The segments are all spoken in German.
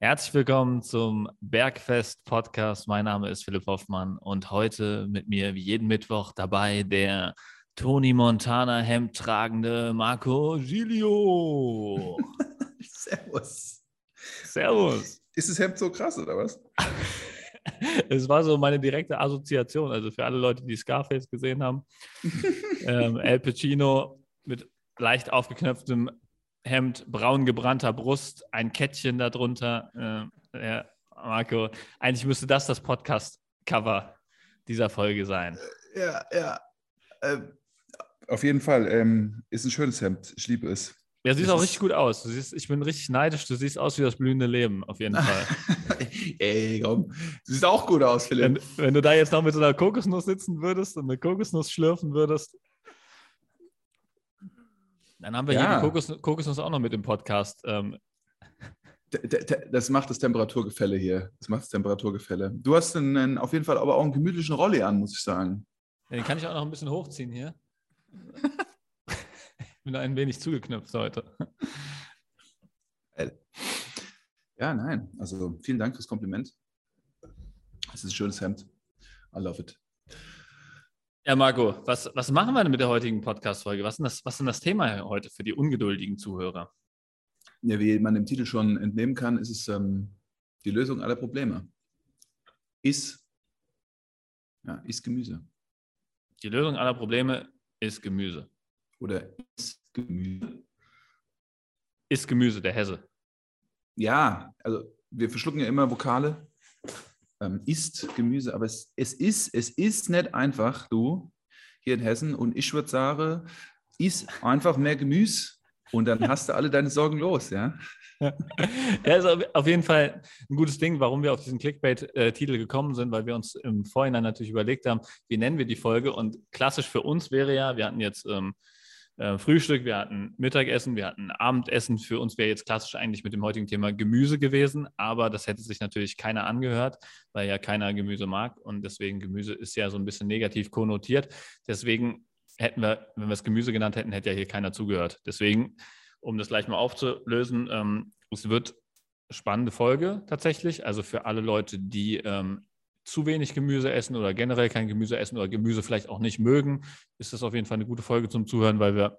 Herzlich willkommen zum Bergfest Podcast. Mein Name ist Philipp Hoffmann und heute mit mir wie jeden Mittwoch dabei der Tony Montana Hemd tragende Marco Giglio. Servus. Servus. Ist das Hemd so krass oder was? es war so meine direkte Assoziation. Also für alle Leute, die Scarface gesehen haben, ähm, El Pacino mit leicht aufgeknöpftem Hemd, braun gebrannter Brust, ein Kettchen darunter. Äh, ja, Marco, eigentlich müsste das das Podcast-Cover dieser Folge sein. Ja, ja. Äh, auf jeden Fall. Ähm, ist ein schönes Hemd. Ich liebe es. Ja, siehst auch richtig gut aus. Du siehst, ich bin richtig neidisch. Du siehst aus wie das blühende Leben, auf jeden Fall. Ey, komm. Du siehst auch gut aus, Philipp. Wenn, wenn, du da jetzt noch mit so einer Kokosnuss sitzen würdest und eine Kokosnuss schlürfen würdest, dann haben wir ja. hier die Kokos, Kokosnuss auch noch mit im Podcast. Ähm. Das macht das Temperaturgefälle hier. Das macht das Temperaturgefälle. Du hast einen, auf jeden Fall aber auch einen gemütlichen Rolli an, muss ich sagen. Ja, den kann ich auch noch ein bisschen hochziehen hier. ich bin ein wenig zugeknöpft heute. Ja, nein. Also vielen Dank fürs Kompliment. Es ist ein schönes Hemd. I love it. Ja, Marco, was, was machen wir denn mit der heutigen Podcast-Folge? Was, was ist denn das Thema heute für die ungeduldigen Zuhörer? Ja, wie man dem Titel schon entnehmen kann, ist es ähm, die Lösung aller Probleme. Ist, ja, ist Gemüse. Die Lösung aller Probleme ist Gemüse. Oder ist Gemüse. Ist Gemüse, der Hesse. Ja, also wir verschlucken ja immer Vokale ähm, isst Gemüse, aber es, es, ist, es ist nicht einfach, du, hier in Hessen. Und ich würde sagen, isst einfach mehr Gemüse und dann hast du alle deine Sorgen los, ja. Ja, ist auf jeden Fall ein gutes Ding, warum wir auf diesen Clickbait-Titel gekommen sind, weil wir uns im Vorhinein natürlich überlegt haben, wie nennen wir die Folge. Und klassisch für uns wäre ja, wir hatten jetzt ähm, äh, Frühstück, wir hatten Mittagessen, wir hatten Abendessen. Für uns wäre jetzt klassisch eigentlich mit dem heutigen Thema Gemüse gewesen, aber das hätte sich natürlich keiner angehört, weil ja keiner Gemüse mag und deswegen Gemüse ist ja so ein bisschen negativ konnotiert. Deswegen hätten wir, wenn wir es Gemüse genannt hätten, hätte ja hier keiner zugehört. Deswegen, um das gleich mal aufzulösen, ähm, es wird spannende Folge tatsächlich. Also für alle Leute, die ähm, zu wenig Gemüse essen oder generell kein Gemüse essen oder Gemüse vielleicht auch nicht mögen, ist das auf jeden Fall eine gute Folge zum Zuhören, weil wir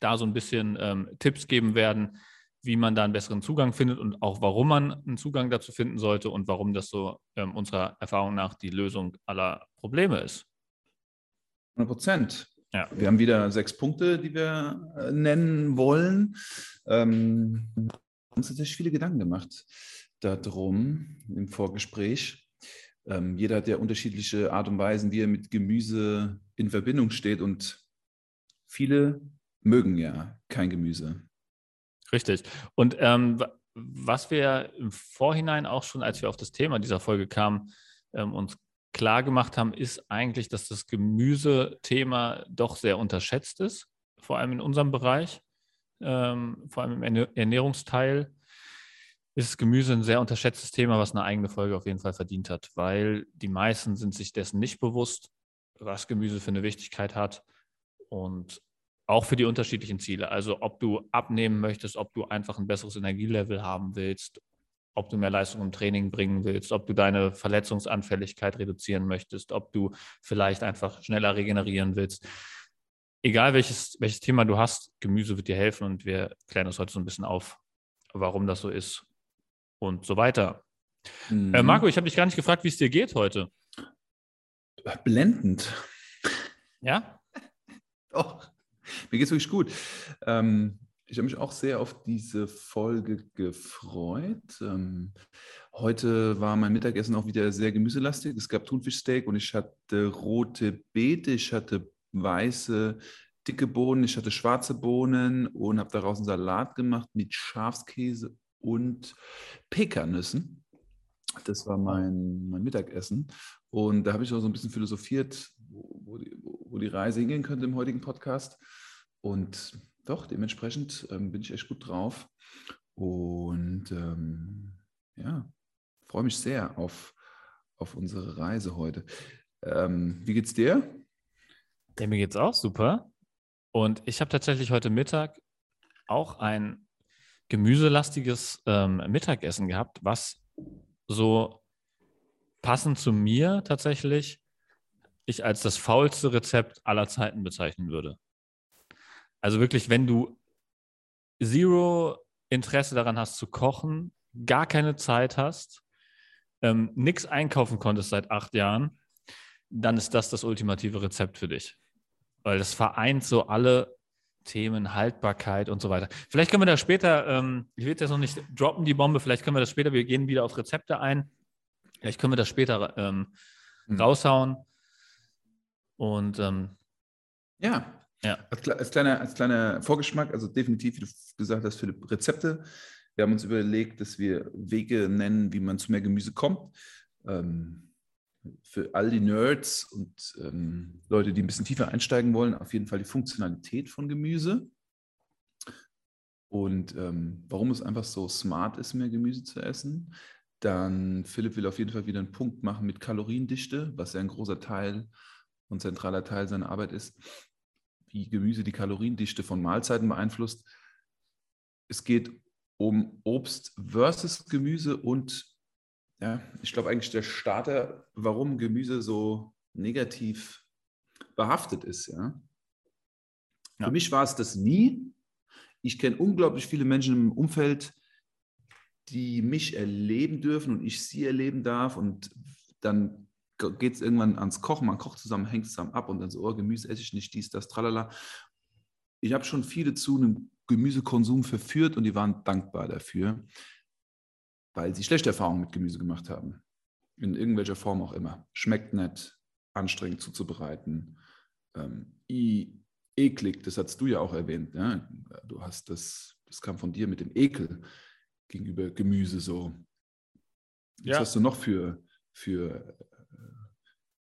da so ein bisschen ähm, Tipps geben werden, wie man da einen besseren Zugang findet und auch warum man einen Zugang dazu finden sollte und warum das so ähm, unserer Erfahrung nach die Lösung aller Probleme ist. 100 Prozent. Ja. Wir haben wieder sechs Punkte, die wir äh, nennen wollen. Ähm, haben uns tatsächlich viele Gedanken gemacht darum im Vorgespräch. Ähm, jeder hat ja unterschiedliche Art und Weisen, wie er mit Gemüse in Verbindung steht und viele mögen ja kein Gemüse. Richtig. Und ähm, was wir im Vorhinein auch schon, als wir auf das Thema dieser Folge kamen, ähm, uns klar gemacht haben, ist eigentlich, dass das Gemüsethema doch sehr unterschätzt ist, vor allem in unserem Bereich, ähm, vor allem im Ernährungsteil ist Gemüse ein sehr unterschätztes Thema, was eine eigene Folge auf jeden Fall verdient hat, weil die meisten sind sich dessen nicht bewusst, was Gemüse für eine Wichtigkeit hat und auch für die unterschiedlichen Ziele. Also ob du abnehmen möchtest, ob du einfach ein besseres Energielevel haben willst, ob du mehr Leistung im Training bringen willst, ob du deine Verletzungsanfälligkeit reduzieren möchtest, ob du vielleicht einfach schneller regenerieren willst. Egal welches, welches Thema du hast, Gemüse wird dir helfen und wir klären das heute so ein bisschen auf, warum das so ist und so weiter. Äh, mhm. Äh, Marco, ich habe dich gar nicht gefragt, wie es dir geht heute. Blendend. Ja? Doch, mir geht es wirklich gut. Ähm, ich habe mich auch sehr auf diese Folge gefreut. Ähm, heute war mein Mittagessen auch wieder sehr gemüselastig. Es gab Thunfischsteak und ich hatte rote Beete, ich hatte weiße, dicke Bohnen, ich hatte schwarze Bohnen und habe daraus einen Salat gemacht mit Schafskäse und Pekannüssen. Das war mein, mein Mittagessen. Und da habe ich auch so ein bisschen philosophiert, wo, wo, die, wo, die, Reise hingehen könnte im heutigen Podcast. Und doch, dementsprechend ähm, bin ich echt gut drauf. Und ähm, ja, freue mich sehr auf, auf unsere Reise heute. Ähm, wie geht's dir? Ja, mir geht's auch super. Und ich habe tatsächlich heute Mittag auch ein gemüselastiges ähm, Mittagessen gehabt, was so passend zu mir tatsächlich ich als das faulste Rezept aller Zeiten bezeichnen würde. Also wirklich, wenn du zero Interesse daran hast zu kochen, gar keine Zeit hast, ähm, nichts einkaufen konntest seit acht Jahren, dann ist das das ultimative Rezept für dich. Weil das vereint so alle Themen, Haltbarkeit und so weiter. Vielleicht können wir da später, ähm, ich will jetzt noch nicht droppen, die Bombe, vielleicht können wir das später, wir gehen wieder auf Rezepte ein. Vielleicht können wir das später ähm, mhm. raushauen. Und ähm, ja, ja. Als, als, kleiner, als kleiner Vorgeschmack, also definitiv, wie du gesagt hast, für Rezepte. Wir haben uns überlegt, dass wir Wege nennen, wie man zu mehr Gemüse kommt. Ähm, für all die Nerds und ähm, Leute, die ein bisschen tiefer einsteigen wollen, auf jeden Fall die Funktionalität von Gemüse. Und ähm, warum es einfach so smart ist, mehr Gemüse zu essen. Dann Philipp will auf jeden Fall wieder einen Punkt machen mit Kaloriendichte, was ja ein großer Teil und zentraler Teil seiner Arbeit ist wie Gemüse die Kaloriendichte von Mahlzeiten beeinflusst. Es geht um Obst versus Gemüse und ja, ich glaube eigentlich der Starter, warum Gemüse so negativ behaftet ist. Ja. ja. Für mich war es das nie. Ich kenne unglaublich viele Menschen im Umfeld, die mich erleben dürfen und ich sie erleben darf und dann geht es irgendwann ans Kochen, man kocht zusammen, hängt zusammen ab und dann so, oh, Gemüse esse ich nicht, dies, das, tralala. Ich habe schon viele zu einem Gemüsekonsum verführt und die waren dankbar dafür, weil sie schlechte Erfahrungen mit Gemüse gemacht haben. In irgendwelcher Form auch immer. Schmeckt nicht, anstrengend zuzubereiten, ähm, eklig, das hast du ja auch erwähnt. Ne? Du hast das, das kam von dir mit dem Ekel gegenüber Gemüse so. Was ja. hast du noch für, für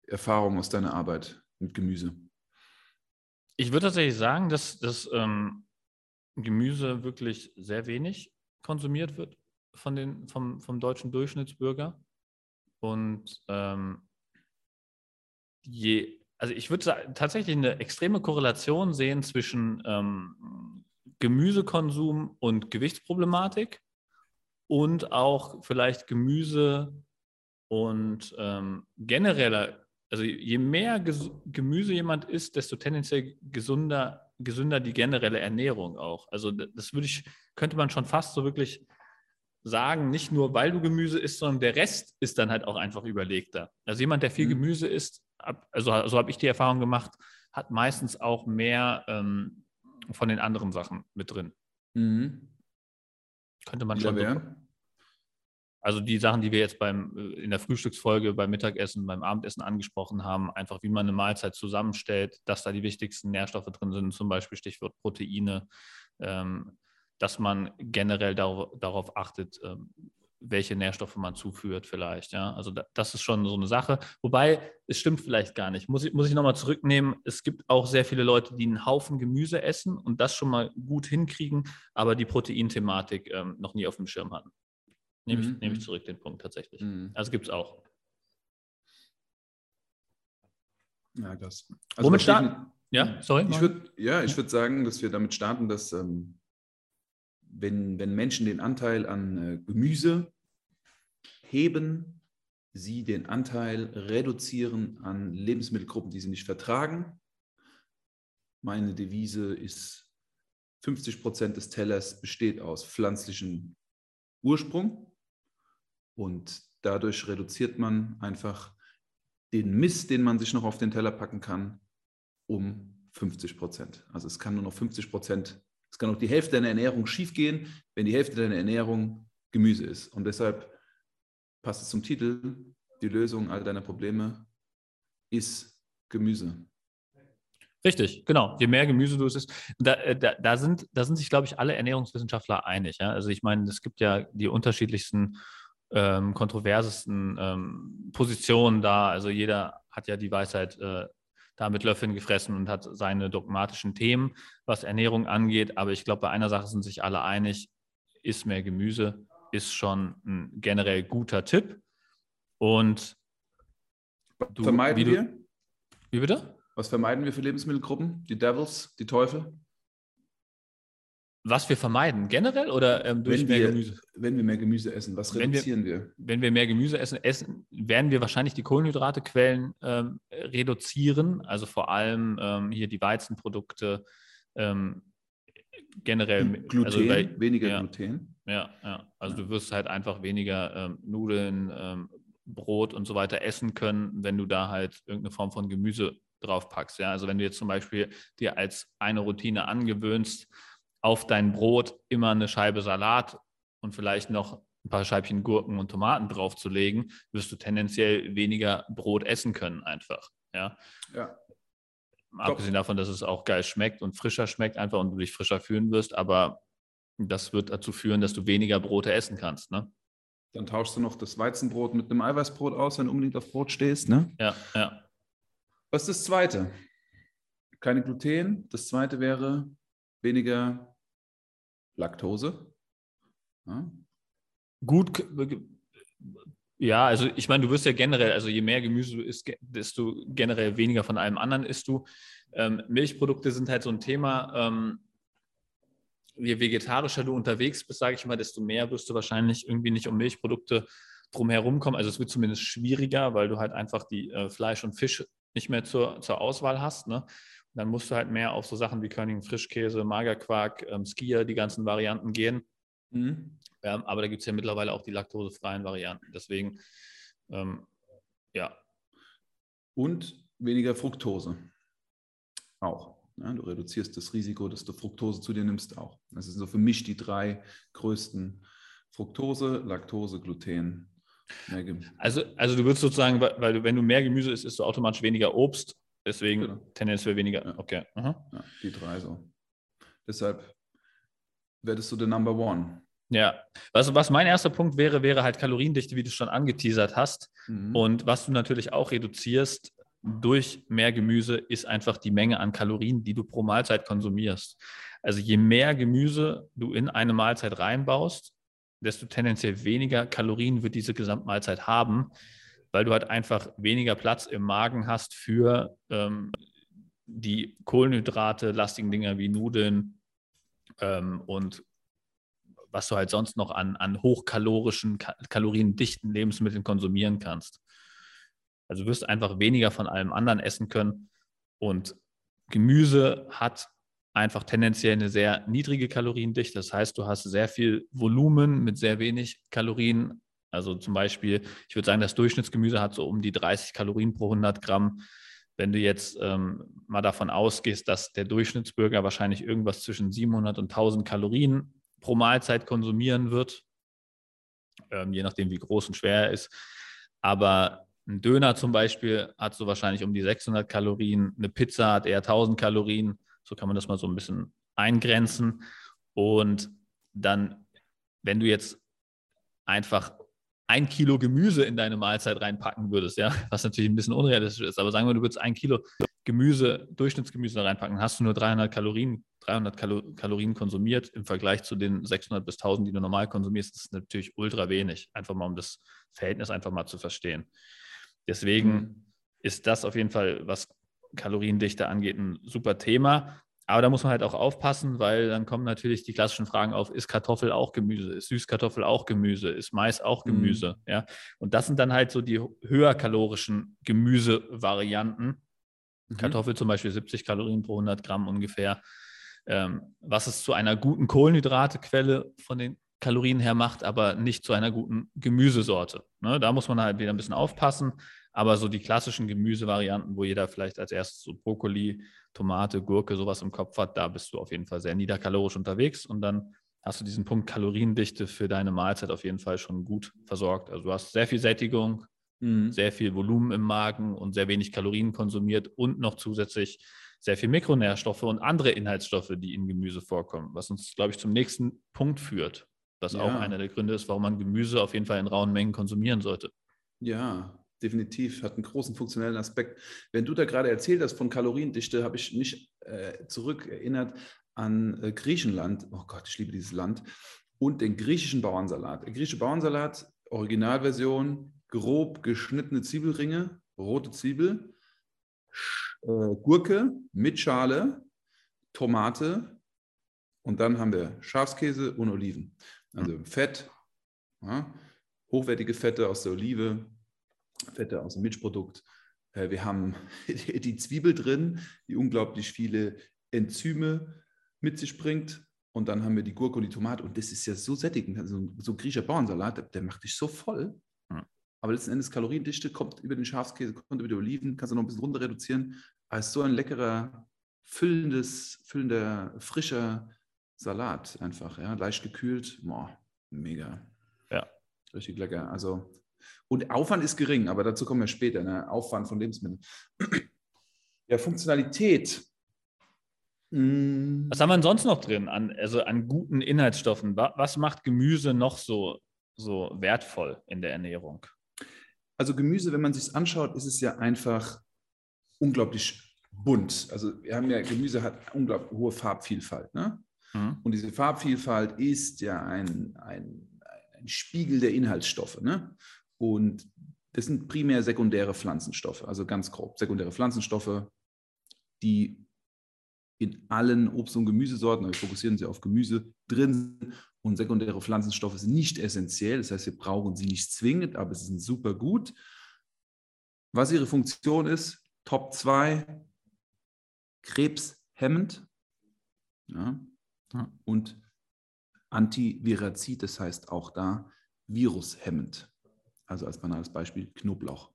Erfahrung aus deiner Arbeit mit Gemüse? Ich würde tatsächlich sagen, dass das ähm, Gemüse wirklich sehr wenig konsumiert wird von den, vom, vom deutschen Durchschnittsbürger. Und ähm, je, also ich würde tatsächlich eine extreme Korrelation sehen zwischen ähm, Gemüsekonsum und Gewichtsproblematik und auch vielleicht Gemüse und ähm, genereller also je mehr Gemüse jemand isst, desto tendenziell gesunder, gesünder die generelle Ernährung auch. Also das würde ich, könnte man schon fast so wirklich sagen, nicht nur weil du Gemüse isst, sondern der Rest ist dann halt auch einfach überlegter. Also jemand, der viel mhm. Gemüse isst, also so habe ich die Erfahrung gemacht, hat meistens auch mehr ähm, von den anderen Sachen mit drin. Mhm. Könnte man schon. So, also die Sachen, die wir jetzt beim, äh, in der Frühstücksfolge, beim Mittagessen, beim Abendessen angesprochen haben, einfach wie man eine Mahlzeit zusammenstellt, dass da die wichtigsten Nährstoffe drin sind, zum Beispiel Stichwort Proteine, ähm, dass man generell darauf, darauf achtet, ähm, welche Nährstoffe man zuführt vielleicht. Ja? Also da, das ist schon so eine Sache. Wobei, es stimmt vielleicht gar nicht. Muss ich, muss ich nochmal zurücknehmen. Es gibt auch sehr viele Leute, die einen Haufen Gemüse essen und das schon mal gut hinkriegen, aber die Proteinthematik ähm, noch nie auf dem Schirm hatten. Nehme ich, mhm. nehme ich mhm. zurück den Punkt tatsächlich. Mhm. Also gibt es auch. Ja, das. Also Womit starten? Ja, sorry. Ich würd, ja, ich würde sagen, dass wir damit starten, dass ähm, wenn, wenn Menschen den Anteil an äh, Gemüse heben, sie den Anteil reduzieren an Lebensmittelgruppen, die sie nicht vertragen. Meine Devise ist, 50 Prozent des Tellers besteht aus pflanzlichem Ursprung. Und dadurch reduziert man einfach den Mist, den man sich noch auf den Teller packen kann, um 50 Prozent. Also es kann nur noch 50 Prozent, kann auch die Hälfte deiner Ernährung schiefgehen, wenn die Hälfte deiner Ernährung Gemüse ist. Und deshalb passt es zum Titel, die Lösung all deiner Probleme ist Gemüse. Richtig, genau. Je mehr Gemüse du isst, da, äh, da, da, sind, da sind sich, glaube ich, alle Ernährungswissenschaftler einig. Ja? Also ich meine, es gibt ja die unterschiedlichsten ähm, kontroversesten ähm, Positionen da. Also jeder hat ja die Weisheit äh, da mit Löffeln gefressen und hat seine dogmatischen Themen, was Ernährung angeht. Aber ich glaube, bei einer Sache sind sich alle einig, isst mehr Gemüse ist schon ein generell guter Tipp. Und du, vermeiden wie du, wir? Wie bitte? Was vermeiden wir für Lebensmittelgruppen? Die Devils, die Teufel? Was wir vermeiden, generell oder ähm, durch wenn mehr wir, Gemüse? Wenn wir mehr Gemüse essen, was Wenn wir- reduzieren wir? Wenn wir mehr Gemüse essen, essen werden wir wahrscheinlich die Kohlenhydratequellen ähm, reduzieren. Also vor allem ähm, hier die Weizenprodukte ähm, generell. Gluten, also bei- weniger ja. Gluten. Ja, ja. Also Ja. du wirst halt einfach weniger ähm, Nudeln, ähm, Brot und so weiter essen können, wenn du da halt irgendeine Form von Gemüse drauf packst. Ja? Also wenn du jetzt zum Beispiel dir als eine Routine angewöhnst, auf dein Brot immer eine Scheibe Salat und vielleicht noch ein paar Scheibchen Gurken und Tomaten draufzulegen, wirst du tendenziell weniger Brot essen können einfach. Ja? Ja. Abgesehen davon, dass es auch geil schmeckt und frischer schmeckt einfach und du dich frischer fühlen wirst, aber das wird dazu führen, dass du weniger Brote essen kannst. Ne? Dann tauschst du noch das Weizenbrot mit einem Eiweißbrot aus, wenn du unbedingt auf Brot stehst. Ne? Ja, ja. Was ist das Zweite? Keine Gluten. Das Zweite wäre weniger Laktose. Ja. Gut, ja, also ich meine, du wirst ja generell, also je mehr Gemüse du isst, desto generell weniger von allem anderen isst du. Ähm, Milchprodukte sind halt so ein Thema. Ähm, je vegetarischer du unterwegs bist, sage ich mal, desto mehr wirst du wahrscheinlich irgendwie nicht um Milchprodukte drumherum kommen. Also es wird zumindest schwieriger, weil du halt einfach die äh, Fleisch und Fisch nicht mehr zur, zur Auswahl hast. Ne? Dann musst du halt mehr auf so Sachen wie Körnigen Frischkäse, Magerquark, ähm, Skier, die ganzen Varianten gehen. Mhm. Ähm, aber da gibt es ja mittlerweile auch die laktosefreien Varianten. Deswegen, ähm, ja, Und weniger Fructose. Auch. Ja, du reduzierst das Risiko, dass du Fructose zu dir nimmst, auch. Das sind so für mich die drei größten Fructose, Laktose, Gluten. Also, also du würdest sozusagen, weil, weil du, wenn du mehr Gemüse isst, isst du automatisch weniger Obst. Deswegen Genau. tendenziell weniger. Ja. Okay. Ja, die drei so. Deshalb werdest du der Number One. Ja, was, was mein erster Punkt wäre, wäre halt Kaloriendichte, wie du schon angeteasert hast. Mhm. Und was du natürlich auch reduzierst durch mehr Gemüse, ist einfach die Menge an Kalorien, die du pro Mahlzeit konsumierst. Also je mehr Gemüse du in eine Mahlzeit reinbaust, desto tendenziell weniger Kalorien wird diese Gesamtmahlzeit haben, weil du halt einfach weniger Platz im Magen hast für ähm, die Kohlenhydrate, lastigen Dinger wie Nudeln ähm, und was du halt sonst noch an, an hochkalorischen, ka kaloriendichten Lebensmitteln konsumieren kannst. Also du wirst einfach weniger von allem anderen essen können. Und Gemüse hat einfach tendenziell eine sehr niedrige Kaloriendichte. Das heißt, du hast sehr viel Volumen mit sehr wenig Kalorien. Also zum Beispiel, ich würde sagen, das Durchschnittsgemüse hat so um die 30 Kalorien pro 100 Gramm. Wenn du jetzt ähm, mal davon ausgehst, dass der Durchschnittsbürger wahrscheinlich irgendwas zwischen 700 und 1000 Kalorien pro Mahlzeit konsumieren wird, ähm, je nachdem, wie groß und schwer er ist. Aber ein Döner zum Beispiel hat so wahrscheinlich um die 600 Kalorien, eine Pizza hat eher 1000 Kalorien. So kann man das mal so ein bisschen eingrenzen. Und dann, wenn du jetzt einfach ein Kilo Gemüse in deine Mahlzeit reinpacken würdest, ja, was natürlich ein bisschen unrealistisch ist, aber sagen wir, du würdest ein Kilo Gemüse, Durchschnittsgemüse da reinpacken, hast du nur 300 Kalorien, 300 Kalo Kalorien konsumiert im Vergleich zu den 600 bis 1000, die du normal konsumierst, das ist natürlich ultra wenig. Einfach mal, um das Verhältnis einfach mal zu verstehen. Deswegen Mhm. ist das auf jeden Fall, was Kaloriendichte angeht, ein super Thema. Aber da muss man halt auch aufpassen, weil dann kommen natürlich die klassischen Fragen auf, ist Kartoffel auch Gemüse? Ist Süßkartoffel auch Gemüse? Ist Mais auch Mhm. Gemüse? Ja. Und das sind dann halt so die höher kalorischen Gemüsevarianten. Mhm. Kartoffel zum Beispiel 70 Kalorien pro 100 Gramm ungefähr. Ähm, was es zu einer guten Kohlenhydratequelle von den Kalorien her macht, aber nicht zu einer guten Gemüsesorte. Ne? Da muss man halt wieder ein bisschen aufpassen. Aber so die klassischen Gemüsevarianten, wo jeder vielleicht als erstes so Brokkoli, Tomate, Gurke, sowas im Kopf hat, da bist du auf jeden Fall sehr niederkalorisch unterwegs und dann hast du diesen Punkt Kaloriendichte für deine Mahlzeit auf jeden Fall schon gut versorgt. Also du hast sehr viel Sättigung, Mhm. sehr viel Volumen im Magen und sehr wenig Kalorien konsumiert und noch zusätzlich sehr viel Mikronährstoffe und andere Inhaltsstoffe, die in Gemüse vorkommen, was uns, glaube ich, zum nächsten Punkt führt, was auch Ja. einer der Gründe ist, warum man Gemüse auf jeden Fall in rauen Mengen konsumieren sollte. Ja, definitiv. Hat einen großen funktionellen Aspekt. Wenn du da gerade erzählt hast von Kaloriendichte, habe ich mich äh, zurückerinnert an äh, Griechenland. Oh Gott, ich liebe dieses Land. Und den griechischen Bauernsalat. Der griechische Bauernsalat, Originalversion, grob geschnittene Zwiebelringe, rote Zwiebel, äh, Gurke mit Schale, Tomate, Und dann haben wir Schafskäse und Oliven. Also Fett, ja, hochwertige Fette aus der Olive, Fette aus dem Milchprodukt. Äh, wir haben die Zwiebel drin, die unglaublich viele Enzyme mit sich bringt. Und dann haben wir die Gurke und die Tomate. Und das ist ja so sättigend. Also so ein griechischer Bauernsalat, der macht dich so voll. Aber letzten Endes Kaloriendichte kommt über den Schafskäse, kommt über die Oliven, kannst du noch ein bisschen runter reduzieren. Aber es ist so ein leckerer, füllendes, füllender, frischer Salat einfach. Ja? Leicht gekühlt. Boah, mega. Ja. Richtig lecker. Also, und Aufwand ist gering, aber dazu kommen wir später. Ne? Aufwand von Lebensmitteln. Ja, Funktionalität Mm. Was haben wir sonst noch drin an, also an guten Inhaltsstoffen? Was macht Gemüse noch so, so wertvoll in der Ernährung? Also Gemüse, wenn man sich es anschaut, ist es ja einfach unglaublich bunt. Also wir haben ja, Gemüse hat unglaublich hohe Farbvielfalt. Ne? Mhm. Und diese Farbvielfalt ist ja ein, ein, ein Spiegel der Inhaltsstoffe. Ne? Und das sind primär sekundäre Pflanzenstoffe, also ganz grob sekundäre Pflanzenstoffe, die in allen Obst- und Gemüsesorten, wir fokussieren sie auf Gemüse, drin und sekundäre Pflanzenstoffe sind nicht essentiell. Das heißt, wir brauchen sie nicht zwingend, aber sie sind super gut. Was ihre Funktion ist, Top 2, krebshemmend ja, und antivirazid, das heißt auch da virushemmend. Also als banales Beispiel Knoblauch.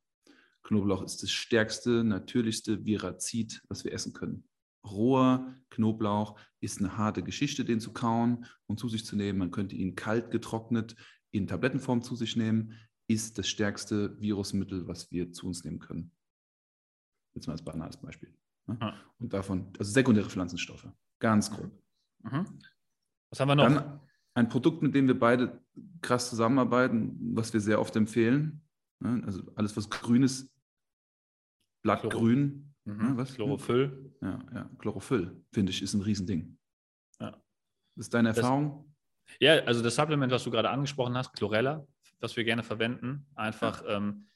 Knoblauch ist das stärkste, natürlichste Virazid, was wir essen können roher Knoblauch ist eine harte Geschichte, den zu kauen und zu sich zu nehmen. Man könnte ihn kalt getrocknet in Tablettenform zu sich nehmen, ist das stärkste Virusmittel, was wir zu uns nehmen können. Jetzt mal als banales Beispiel. Ne? Und davon, also sekundäre Pflanzenstoffe, ganz grob. Mhm. Was haben wir noch? Dann ein Produkt, mit dem wir beide krass zusammenarbeiten, was wir sehr oft empfehlen. Ne? Also alles, was grün ist, blattgrün, Mhm. Ja, was? Chlorophyll. Ja, ja. Chlorophyll, finde ich, ist ein Riesending. Ja. Das ist deine Erfahrung? Das, ja, also das Supplement, was du gerade angesprochen hast, Chlorella, was wir gerne verwenden, einfach, ja. ähm,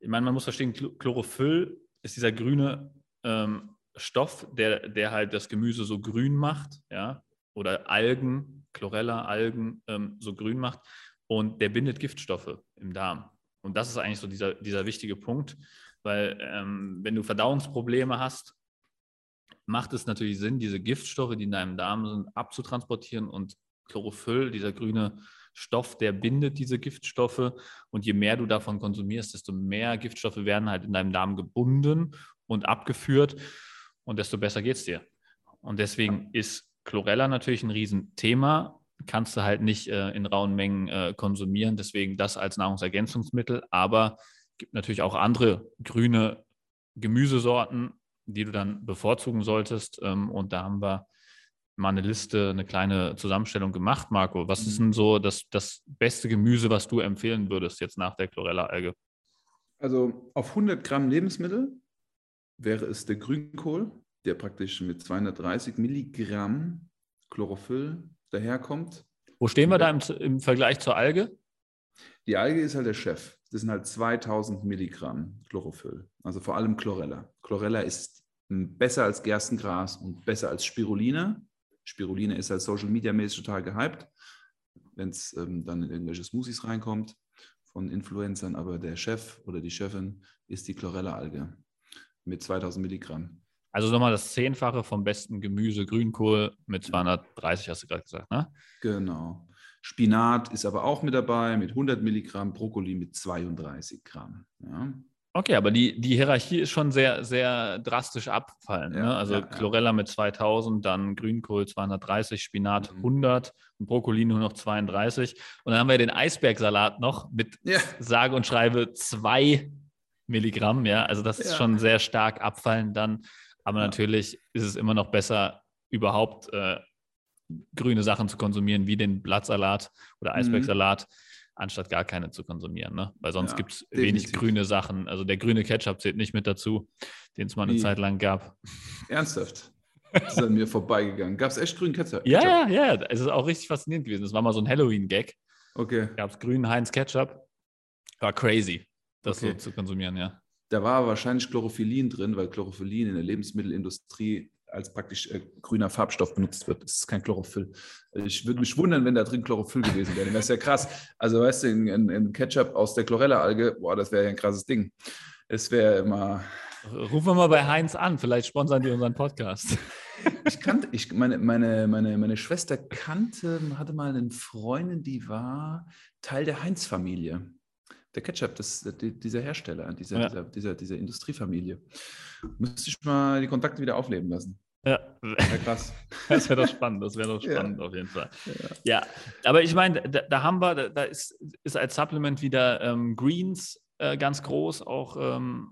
ich meine, man muss verstehen, Chlorophyll ist dieser grüne ähm, Stoff, der, der halt das Gemüse so grün macht, ja, oder Algen, Chlorella, Algen ähm, so grün macht und der bindet Giftstoffe im Darm. Und das ist eigentlich so dieser, dieser wichtige Punkt. Weil ähm, wenn du Verdauungsprobleme hast, macht es natürlich Sinn, diese Giftstoffe, die in deinem Darm sind, abzutransportieren und Chlorophyll, dieser grüne Stoff, der bindet diese Giftstoffe und je mehr du davon konsumierst, desto mehr Giftstoffe werden halt in deinem Darm gebunden und abgeführt und desto besser geht es dir. Und deswegen ist Chlorella natürlich ein Riesenthema, kannst du halt nicht äh, in rauen Mengen äh, konsumieren, deswegen das als Nahrungsergänzungsmittel, aber gibt natürlich auch andere grüne Gemüsesorten, die du dann bevorzugen solltest. Ähm, und da haben wir mal eine Liste, eine kleine Zusammenstellung gemacht, Marco. Was ist mhm. denn so das, das beste Gemüse, was du empfehlen würdest jetzt nach der Chlorella-Alge? Also auf 100 Gramm Lebensmittel wäre es der Grünkohl, der praktisch mit 230 Milligramm Chlorophyll daherkommt. Wo stehen wir da im, im Vergleich zur Alge? Die Alge ist halt der Chef. Das sind halt 2000 Milligramm Chlorophyll, also vor allem Chlorella. Chlorella ist besser als Gerstengras und besser als Spirulina. Spirulina ist halt Social Media mäßig total gehypt, wenn es ähm, dann in irgendwelche Smoothies reinkommt von Influencern, aber der Chef oder die Chefin ist die Chlorella-Alge mit 2000 Milligramm. Also nochmal das Zehnfache vom besten Gemüse, Grünkohl mit 230, hast du gerade gesagt, ne? Genau. Spinat ist aber auch mit dabei mit 100 Milligramm, Brokkoli mit 32 Gramm. Ja. Okay, aber die, die Hierarchie ist schon sehr, sehr drastisch abfallen. Ja, ne? Also ja, Chlorella mit 2000, dann Grünkohl 230, Spinat mhm. 100 und Brokkoli nur noch 32. Und dann haben wir den Eisbergsalat noch mit sage und schreibe 2 Milligramm. Ja, also das ist schon sehr stark abfallen dann. Aber natürlich ist es immer noch besser, überhaupt äh, grüne Sachen zu konsumieren, wie den Blattsalat oder mhm. Eisbergsalat, mhm. anstatt gar keine zu konsumieren. Ne? Weil sonst ja, gibt es wenig grüne Sachen. Also der grüne Ketchup zählt nicht mit dazu, den es mal eine wie? Zeit lang gab. Ernsthaft? Das ist an mir vorbeigegangen. Gab es echt grünen Ketchup? Ja, ja, ja. Es ist auch richtig faszinierend gewesen. Das war mal so ein Halloween-Gag. Okay. Gab es grünen Heinz Ketchup. War crazy, das okay. so zu konsumieren, ja. Da war wahrscheinlich Chlorophyllin drin, weil Chlorophyllin in der Lebensmittelindustrie als praktisch äh, grüner Farbstoff benutzt wird. Das ist kein Chlorophyll. Ich würde mich wundern, wenn da drin Chlorophyll gewesen wäre. Das ist ja krass. Also weißt du, ein, ein Ketchup aus der Chlorella-Alge, boah, das wäre ja ein krasses Ding. Es wäre immer. Rufen wir mal bei Heinz an, vielleicht sponsern die unseren Podcast. Ich kannte, ich, meine, meine, meine, meine Schwester kannte, hatte mal eine Freundin, die war Teil der Heinz-Familie. Der Ketchup, das, dieser Hersteller, dieser, ja. dieser, dieser, dieser Industriefamilie. Müsste ich mal die Kontakte wieder aufleben lassen. Ja, ja krass. Das wäre doch spannend, das wäre doch spannend ja. auf jeden Fall. Ja, ja. aber ich meine, da, da, haben wir, da ist, ist als Supplement wieder ähm, Greens äh, ganz groß, auch ähm,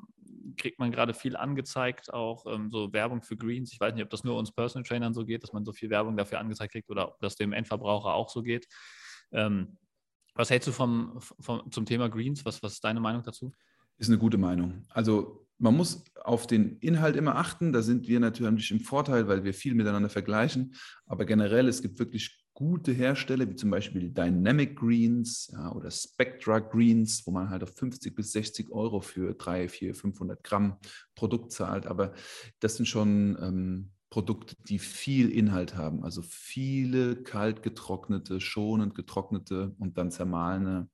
kriegt man gerade viel angezeigt, auch ähm, so Werbung für Greens. Ich weiß nicht, ob das nur uns Personal Trainern so geht, dass man so viel Werbung dafür angezeigt kriegt oder ob das dem Endverbraucher auch so geht. Ähm, was hältst du vom, vom, zum Thema Greens? Was, was ist deine Meinung dazu? Ist eine gute Meinung. Also man muss auf den Inhalt immer achten. Da sind wir natürlich im Vorteil, weil wir viel miteinander vergleichen. Aber generell, es gibt wirklich gute Hersteller, wie zum Beispiel Dynamic Greens ja, oder Spectra Greens, wo man halt auf 50 bis 60 Euro für 3, 4, 500 Gramm Produkt zahlt. Aber das sind schon ähm, Produkte, die viel Inhalt haben, also viele kalt getrocknete, schonend getrocknete und dann zermahlene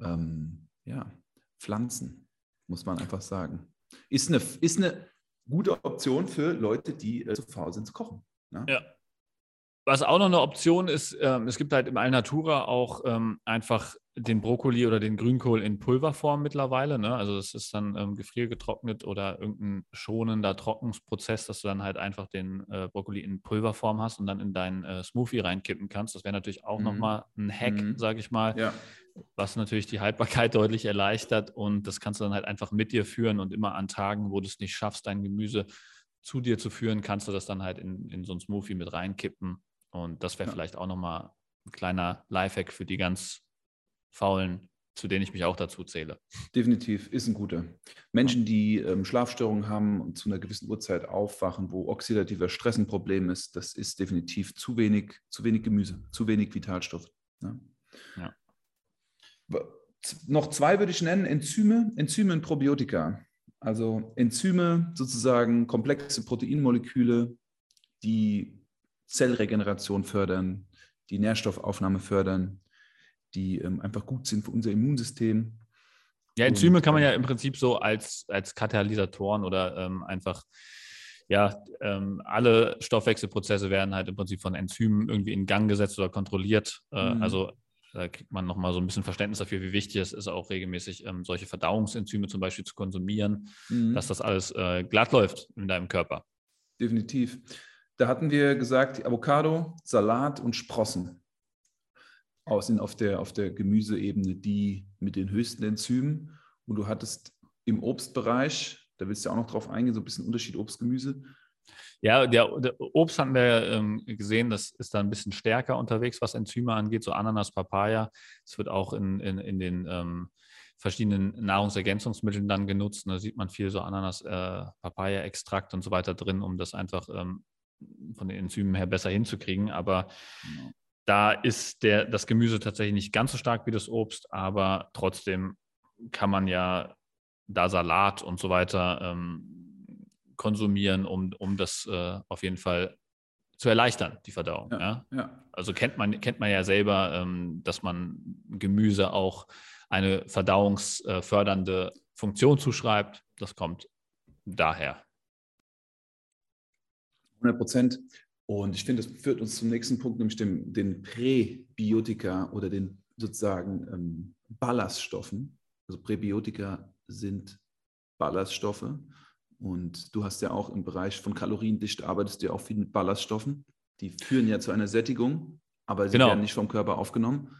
ähm, ja, Pflanzen, muss man einfach sagen. Ist eine, ist eine gute Option für Leute, die äh, zu faul sind zu kochen. Ne? Ja, was auch noch eine Option ist, ähm, es gibt halt im Alnatura auch ähm, einfach den Brokkoli oder den Grünkohl in Pulverform mittlerweile. Ne? Also das ist dann ähm, gefriergetrocknet oder irgendein schonender Trocknungsprozess, dass du dann halt einfach den äh, Brokkoli in Pulverform hast und dann in deinen äh, Smoothie reinkippen kannst. Das wäre natürlich auch mhm. nochmal ein Hack, mhm. sage ich mal. Ja. Was natürlich die Haltbarkeit deutlich erleichtert und das kannst du dann halt einfach mit dir führen und immer an Tagen, wo du es nicht schaffst, dein Gemüse zu dir zu führen, kannst du das dann halt in, in so ein Smoothie mit reinkippen und das wäre ja. vielleicht auch nochmal ein kleiner Lifehack für die ganz faulen, zu denen ich mich auch dazu zähle. Definitiv, ist ein guter. Menschen, die ähm, Schlafstörungen haben und zu einer gewissen Uhrzeit aufwachen, wo oxidativer Stress ein Problem ist, das ist definitiv zu wenig, zu wenig Gemüse, zu wenig Vitalstoff. Ne? Ja. Noch zwei würde ich nennen, Enzyme, Enzyme und Probiotika. Also Enzyme, sozusagen komplexe Proteinmoleküle, die Zellregeneration fördern, die Nährstoffaufnahme fördern, die ähm, einfach gut sind für unser Immunsystem. Ja, Enzyme Und, kann man ja im Prinzip so als, als Katalysatoren oder ähm, einfach, ja, ähm, alle Stoffwechselprozesse werden halt im Prinzip von Enzymen irgendwie in Gang gesetzt oder kontrolliert. Äh, mhm. Also da kriegt man nochmal so ein bisschen Verständnis dafür, wie wichtig es ist, auch regelmäßig ähm, solche Verdauungsenzyme zum Beispiel zu konsumieren, mhm. dass das alles äh, glatt läuft in deinem Körper. Definitiv. Da hatten wir gesagt, Avocado, Salat und Sprossen sind auf der, auf der Gemüseebene die mit den höchsten Enzymen. Und du hattest im Obstbereich, da willst du ja auch noch drauf eingehen, so ein bisschen Unterschied Obst-Gemüse. Ja, der, der, Obst haben wir ähm, gesehen, das ist da ein bisschen stärker unterwegs, was Enzyme angeht, so Ananas, Papaya. Es wird auch in, in, in den ähm, verschiedenen Nahrungsergänzungsmitteln dann genutzt. Und da sieht man viel so Ananas, äh, Papaya-Extrakt und so weiter drin, um das einfach ähm, von den Enzymen her besser hinzukriegen. Aber genau. Da ist der, das Gemüse tatsächlich nicht ganz so stark wie das Obst, aber trotzdem kann man ja da Salat und so weiter ähm, konsumieren, um, um das äh, auf jeden Fall zu erleichtern, die Verdauung. Ja, ja? ja, Also kennt man, kennt man ja selber, ähm, dass man Gemüse auch eine verdauungsfördernde Funktion zuschreibt. Das kommt daher. 100 Prozent. Und ich finde, das führt uns zum nächsten Punkt, nämlich dem, den Präbiotika oder den sozusagen ähm, Ballaststoffen. Also Präbiotika sind Ballaststoffe. Und du hast ja auch im Bereich von Kaloriendichte arbeitest du ja auch viel mit Ballaststoffen. Die führen ja zu einer Sättigung, aber sie genau. werden nicht vom Körper aufgenommen.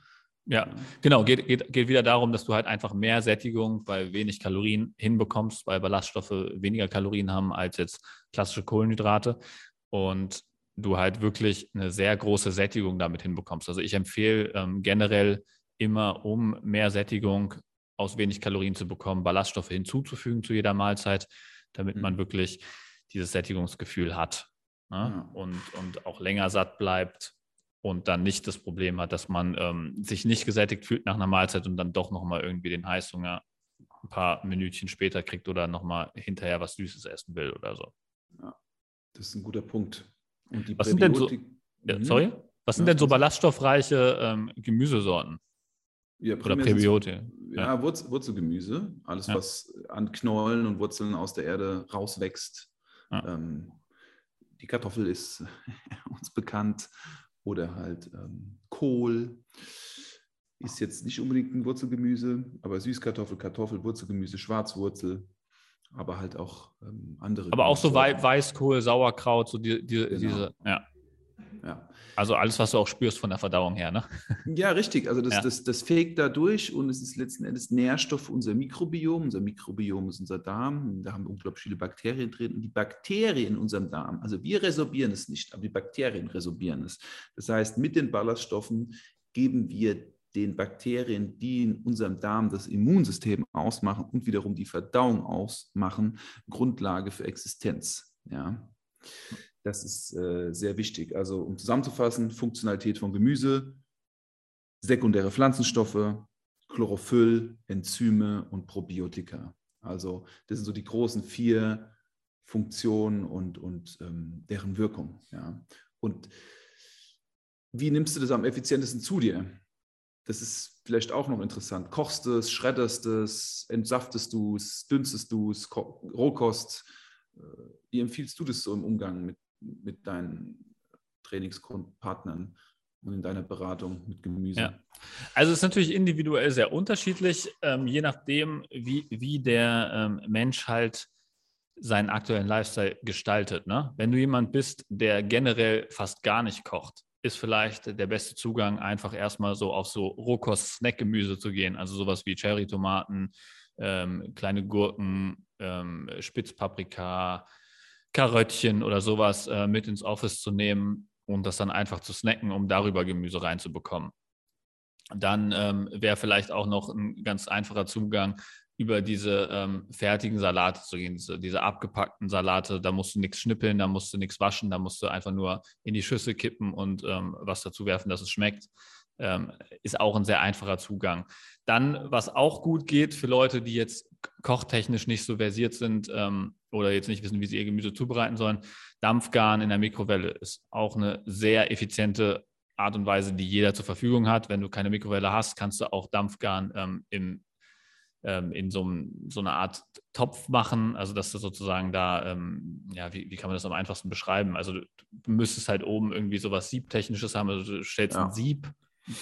Ja, genau. Geht, geht, geht wieder darum, dass du halt einfach mehr Sättigung bei wenig Kalorien hinbekommst, weil Ballaststoffe weniger Kalorien haben als jetzt klassische Kohlenhydrate und du halt wirklich eine sehr große Sättigung damit hinbekommst. Also ich empfehle ähm, generell immer, um mehr Sättigung aus wenig Kalorien zu bekommen, Ballaststoffe hinzuzufügen zu jeder Mahlzeit, damit mhm. man wirklich dieses Sättigungsgefühl hat ne? ja. und, und auch länger satt bleibt und dann nicht das Problem hat, dass man ähm, sich nicht gesättigt fühlt nach einer Mahlzeit und dann doch nochmal irgendwie den Heißhunger ein paar Minütchen später kriegt oder nochmal hinterher was Süßes essen will oder so. Ja Das ist ein guter Punkt. Und die Was sind denn so, ja, mhm. sorry? Was sind ja, denn so ballaststoffreiche ähm, Gemüsesorten? Ja, Oder Präbiotik. Ja, Wurz, Wurzelgemüse. Alles, was an Knollen und Wurzeln aus der Erde rauswächst. Ähm, die Kartoffel ist uns bekannt. Oder halt ähm, Kohl. Ist jetzt nicht unbedingt ein Wurzelgemüse, aber Süßkartoffel, Kartoffel, Wurzelgemüse, Schwarzwurzel, aber halt auch ähm, andere. Aber auch so Weißkohl, Sauerkraut, so die, die, genau. diese, ja. Ja. Also alles, was du auch spürst von der Verdauung her, ne? Ja, richtig. Also das, ja. das, das fegt da durch und es ist letzten Endes Nährstoff für unser Mikrobiom. Unser Mikrobiom ist unser Darm. Da haben wir unglaublich viele Bakterien drin. Und die Bakterien in unserem Darm, also wir resorbieren es nicht, aber die Bakterien resorbieren es. Das heißt, mit den Ballaststoffen geben wir den Bakterien, die in unserem Darm das Immunsystem ausmachen und wiederum die Verdauung ausmachen, Grundlage für Existenz. Ja. Das ist äh, sehr wichtig. Also um zusammenzufassen, Funktionalität von Gemüse, sekundäre Pflanzenstoffe, Chlorophyll, Enzyme und Probiotika. Also das sind so die großen vier Funktionen und, und ähm, deren Wirkung. Ja. Und wie nimmst du das am effizientesten zu dir? Das ist vielleicht auch noch interessant. Kochst es, schredderst es, entsaftest du es, dünstest du es, Rohkost. Äh, wie empfiehlst du das so im Umgang mit, mit deinen Trainingspartnern und in deiner Beratung mit Gemüse? Ja. Also es ist natürlich individuell sehr unterschiedlich, ähm, je nachdem, wie, wie der ähm, Mensch halt seinen aktuellen Lifestyle gestaltet. Ne? Wenn du jemand bist, der generell fast gar nicht kocht, ist vielleicht der beste Zugang, einfach erstmal so auf so Rohkost-Snack-Gemüse zu gehen. Also sowas wie Cherry-Tomaten, ähm, kleine Gurken, ähm, Spitzpaprika, Karöttchen oder sowas äh, mit ins Office zu nehmen und das dann einfach zu snacken, um darüber Gemüse reinzubekommen. Dann ähm, wäre vielleicht auch noch ein ganz einfacher Zugang, über diese ähm, fertigen Salate zu gehen, diese, diese, abgepackten Salate, da musst du nichts schnippeln, da musst du nichts waschen, da musst du einfach nur in die Schüssel kippen und ähm, was dazu werfen, dass es schmeckt. Ähm, ist auch ein sehr einfacher Zugang. Dann, was auch gut geht für Leute, die jetzt kochtechnisch nicht so versiert sind ähm, oder jetzt nicht wissen, wie sie ihr Gemüse zubereiten sollen, Dampfgarn in der Mikrowelle ist auch eine sehr effiziente Art und Weise, die jeder zur Verfügung hat. Wenn du keine Mikrowelle hast, kannst du auch Dampfgarn ähm, im ähm, in so, so eine Art Topf machen, also dass du sozusagen da, ähm, ja, wie, wie kann man das am einfachsten beschreiben? Also du, du müsstest halt oben irgendwie sowas Siebtechnisches haben, also du stellst ja. ein Sieb,